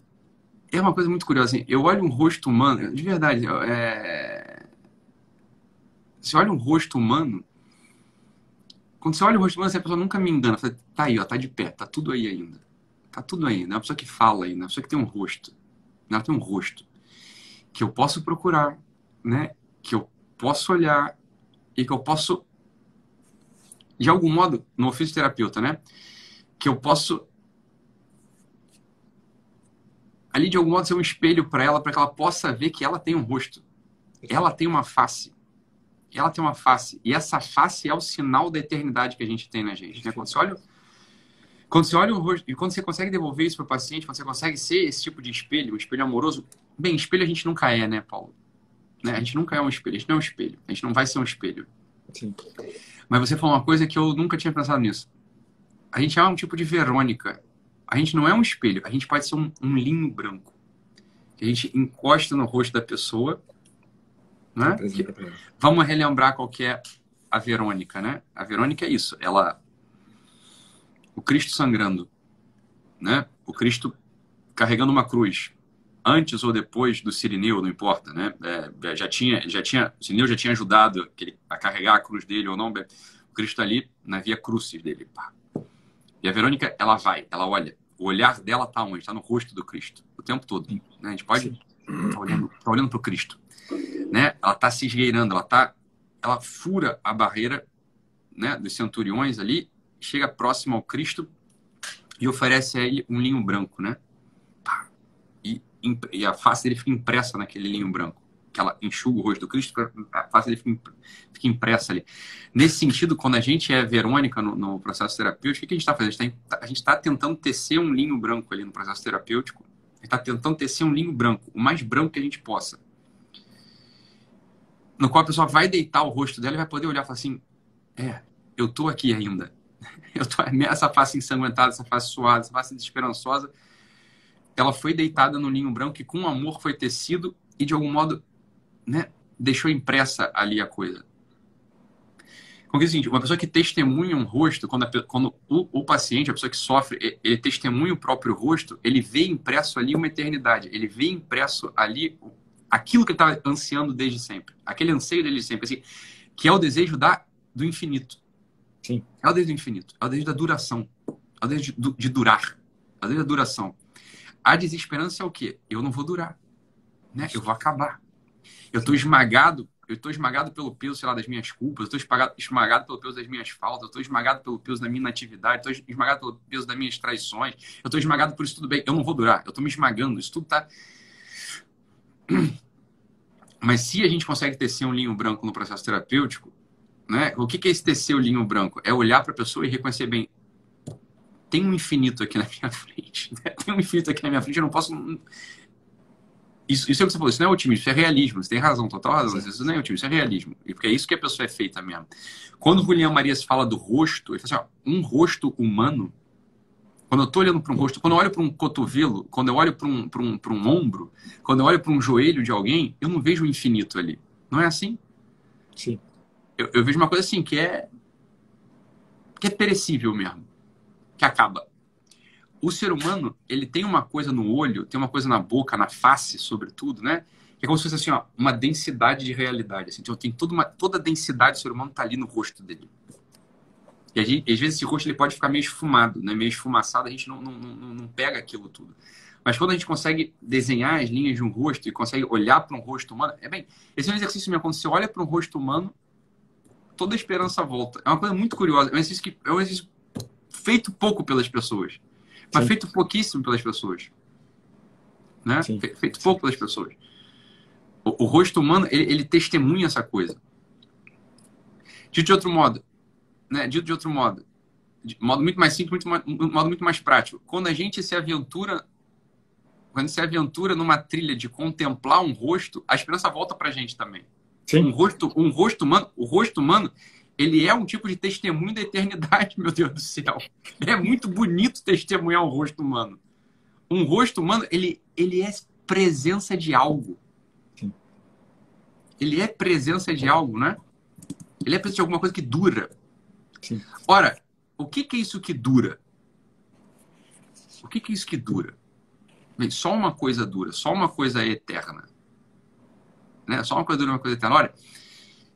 é uma coisa muito curiosa. Assim, eu olho um rosto humano, de verdade, é... você olha um rosto humano, quando você olha o rosto humano, a pessoa nunca me engana. Fala, tá aí, ó, tá de pé, tá tudo aí ainda. Tá tudo aí. Não é uma pessoa que fala ainda, é uma pessoa que tem um rosto. Ela tem um rosto que eu posso procurar, né? Que eu posso olhar e que eu posso de algum modo, no fisioterapeuta, né? Que eu posso ali de algum modo ser um espelho para ela, para que ela possa ver que ela tem um rosto. Ela tem uma face. Ela tem uma face. E essa face é o sinal da eternidade que a gente tem na gente. Né? Quando você olha, quando você olha o rosto, e quando você consegue devolver isso para o paciente, quando você consegue ser esse tipo de espelho, um espelho amoroso, bem, espelho a gente nunca é, né, Paulo? Né? A gente nunca é um espelho, a gente não é um espelho, a gente não vai ser um espelho. Sim. Mas você falou uma coisa que eu nunca tinha pensado nisso. A gente é um tipo de Verônica. A gente não é um espelho, a gente pode ser um, um linho branco. Que a gente encosta no rosto da pessoa. Né? Que, vamos relembrar qual que é a Verônica, né? A Verônica é isso. Ela, o Cristo sangrando, né? O Cristo carregando uma cruz, antes ou depois do Sirineu, não importa, né? É, já tinha, já tinha, o Sirineu já tinha ajudado a carregar a cruz dele ou não. O Cristo tá ali na via crucis dele. Pá. E a Verônica, ela vai, ela olha. O olhar dela tá onde? Está no rosto do Cristo, o tempo todo. Né? A gente pode estar tá olhando, tá olhando o Cristo. Né? Ela está se esgueirando, ela tá, ela fura a barreira né, dos centuriões ali, chega próximo ao Cristo e oferece a ele um linho branco, né? E a face dele fica impressa naquele linho branco. Que ela enxuga o rosto do Cristo, a face dele fica impressa ali. Nesse sentido, quando a gente é Verônica no, no processo terapêutico, o que a gente está fazendo? A gente está tá tentando tecer um linho branco ali no processo terapêutico. A gente está tentando tecer um linho branco, o mais branco que a gente possa. No qual a pessoa vai deitar o rosto dela e vai poder olhar e falar assim: é, eu tô aqui ainda. Eu tô, essa face ensanguentada, essa face suada, essa face desesperançosa ela foi deitada no linho branco e com amor foi tecido e de algum modo, né, deixou impressa ali a coisa. Porque é o seguinte, uma pessoa que testemunha um rosto, quando, a, quando o, o, paciente, a pessoa que sofre, ele testemunha o próprio rosto, ele vê impresso ali uma eternidade, ele vê impresso ali aquilo que ele estava ansiando desde sempre, aquele anseio dele de sempre, assim, que é o desejo da, do infinito. Sim. É o desejo do infinito, é o desejo da duração, é o desejo de, de durar, é o desejo da duração. A desesperança é o quê? Eu não vou durar. Né? Eu vou acabar. Eu estou esmagado, eu estou esmagado pelo peso, sei lá, das minhas culpas, eu estou esmagado, pelo peso das minhas faltas, eu estou esmagado pelo peso da minha inatividade, estou esmagado pelo peso das minhas traições, eu estou esmagado por isso tudo bem. Eu não vou durar, eu estou me esmagando, isso tudo está. Mas se a gente consegue tecer um linho branco no processo terapêutico, né? O que é esse tecer o linho branco? É olhar para a pessoa e reconhecer bem, tem um infinito aqui na minha frente. Né? Tem um infinito aqui na minha frente, eu não posso. Isso, isso é o que você falou, isso não é otimismo, isso é realismo. Você tem razão, total razão. Isso não é otimismo, isso é realismo. Porque é isso que a pessoa é feita mesmo. Quando o Julião Marias fala do rosto, ele fala assim: ó, um rosto humano. Quando eu estou olhando para um rosto, quando eu olho para um cotovelo, quando eu olho para um, um, um ombro, quando eu olho para um joelho de alguém, eu não vejo o infinito ali. Não é assim?
Sim.
Eu, eu vejo uma coisa assim, que é. que é perecível mesmo que acaba. O ser humano, ele tem uma coisa no olho, tem uma coisa na boca, na face, sobretudo, né? Que é como se fosse assim, ó, uma densidade de realidade. Assim. Então, tem toda, uma, toda a densidade do ser humano tá ali no rosto dele. E gente, às vezes esse rosto ele pode ficar meio esfumado, né? meio esfumaçado, a gente não, não, não, não pega aquilo tudo. Mas quando a gente consegue desenhar as linhas de um rosto e consegue olhar para um rosto humano, é bem, esse é um exercício mesmo. Quando você olha para um rosto humano, toda a esperança volta. É uma coisa muito curiosa. É um exercício, que, é um exercício feito pouco pelas pessoas, mas Sim. feito pouquíssimo pelas pessoas. Né? Feito pouco pelas pessoas. O, o rosto humano, ele, ele, testemunha essa coisa. Dito de outro modo, né? Dito de outro modo, de modo muito mais simples, muito modo muito mais prático. Quando a gente se aventura quando se aventura numa trilha de contemplar um rosto, a esperança volta para a gente também. Sim. Um rosto, um rosto humano, o rosto humano, ele é um tipo de testemunho da eternidade, meu Deus do céu. É muito bonito testemunhar um rosto humano. Um rosto humano, ele, ele é presença de algo. Ele é presença de algo, né? Ele é presença de alguma coisa que dura. Sim. Ora, o que, que é isso que dura? O que, que é isso que dura? só uma coisa dura, só uma coisa eterna. Né? Só uma coisa dura, uma coisa eterna. Olha,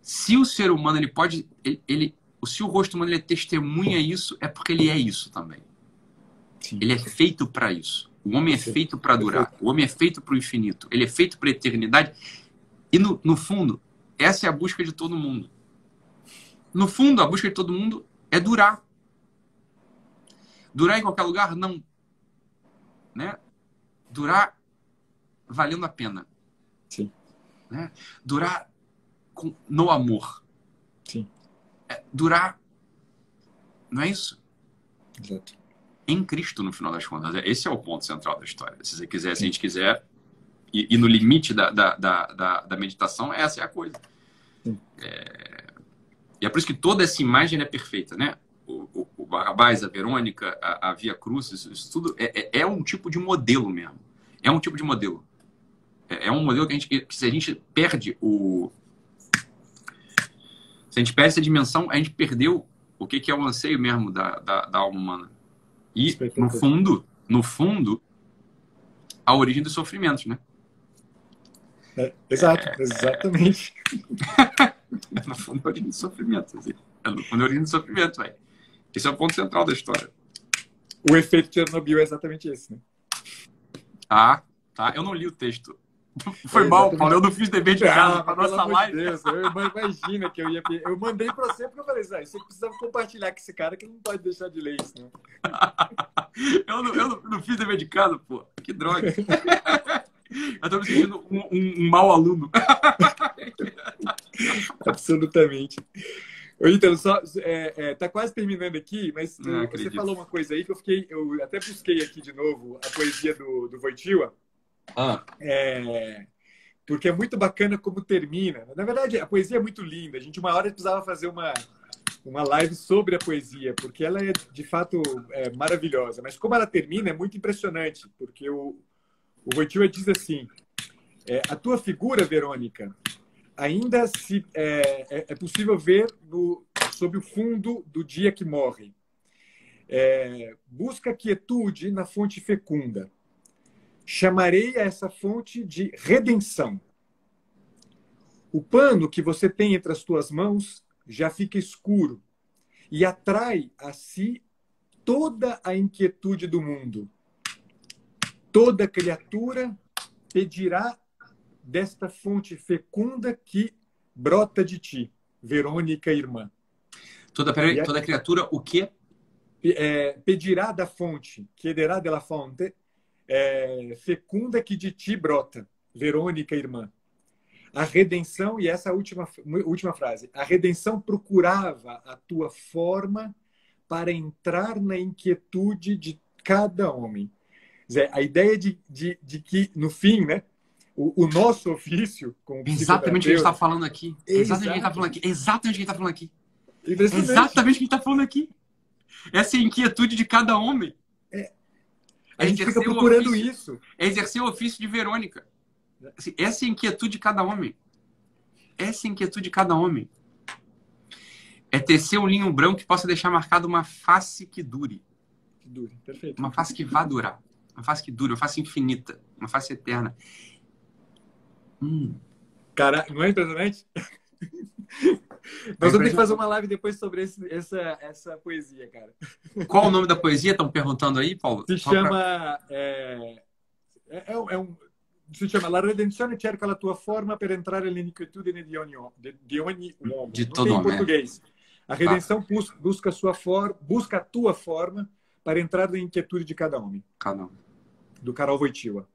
se o ser humano ele pode, ele, ele se o rosto humano ele testemunha isso, é porque ele é isso também. Sim. Ele é feito para isso. O homem é feito para durar. O homem é feito para o infinito. Ele é feito para a eternidade. E no, no fundo, essa é a busca de todo mundo. No fundo, a busca de todo mundo é durar. Durar em qualquer lugar? Não. Né? durar valendo a pena.
Sim.
Né? Durar com, no amor.
Sim.
É, durar. Não é isso?
Exato.
Em Cristo, no final das contas. Esse é o ponto central da história. Se você quiser, se a gente quiser, e, e no limite da, da, da, da, meditação, essa é a coisa. É, e é por isso que toda essa imagem é perfeita, né? O, o, o Barrabás, a Verônica, a, a Via Cruz, isso, isso tudo é, é, é, um tipo de modelo mesmo. É um tipo de modelo. É, é um modelo que, a gente, que se a gente perde o. Se a gente perde essa dimensão, a gente perdeu o que, que é o anseio mesmo da, da, da alma humana. E, no fundo, no fundo, a origem dos sofrimentos, né?
É, exato, é, exatamente.
no fundo, a origem do sofrimento. Assim. É, no fundo, a origem do sofrimento, velho. Esse é o ponto central da história.
O efeito de Chernobyl é exatamente esse, né?
Tá, tá. Eu não li o texto. Foi é, mal, Paulo. Eu não fiz dever de casa ah, para nossa live.
Deus, eu, imagina que eu ia. Eu mandei para você porque eu falei assim: ah, você precisava compartilhar com esse cara que não pode deixar de ler isso, né?
eu, não, eu não, não, fiz dever de casa, pô. Que droga. eu tô me sentindo um, um, um mau aluno.
Absolutamente. Então, só, é, é, tá quase terminando aqui, mas tu, você falou uma coisa aí que eu fiquei, eu até busquei aqui de novo a poesia do, do.
Ah.
É, porque é muito bacana como termina. Na verdade, a poesia é muito linda. A gente uma hora precisava fazer uma uma live sobre a poesia, porque ela é de fato é, maravilhosa. Mas como ela termina é muito impressionante, porque o o Wojtyła diz assim: é, a tua figura, Verônica, ainda se é, é, é possível ver no, sob o fundo do dia que morre. É, busca quietude na fonte fecunda. Chamarei a essa fonte de redenção. O pano que você tem entre as tuas mãos já fica escuro e atrai a si toda a inquietude do mundo. Toda criatura pedirá desta fonte fecunda que brota de ti, Verônica, irmã.
Toda, toda criatura, o quê?
É, pedirá da fonte, chiederà della fonte, é, fecunda que de ti brota, Verônica, irmã. A redenção, e essa última, última frase, a redenção procurava a tua forma para entrar na inquietude de cada homem. Dizer, a ideia de, de, de que, no fim, né, o, o nosso ofício como
Exatamente o que a gente está falando aqui. Exatamente o que a gente está falando aqui. Exatamente o que a gente está falando aqui. Exatamente o que a gente está falando aqui. Essa é a inquietude de cada homem.
A gente fica procurando ofício, isso.
É exercer o ofício de Verônica. Assim, essa é a inquietude de cada homem. Essa é a inquietude de cada homem. É tecer um linho branco que possa deixar marcada uma face que dure.
Que dure, perfeito.
Uma face que vá durar. Uma face que dure, uma face infinita, uma face eterna.
Hum. Cara, não é impressionante? Nós vamos ter que fazer uma live depois sobre esse, essa, essa poesia, cara.
Qual o nome da poesia? Estão perguntando aí, Paulo?
Se chama. Pra... É, é, é, um, si chiama La redenzione cerca la tua forma per entrare nell'iniquitudine di ogni, di, di ogni uomo.
De todo
em português. A redenção ah. busca, sua for, busca a tua forma para entrar na inquietude de cada homem.
Cada um.
Do Carol Wojtyła.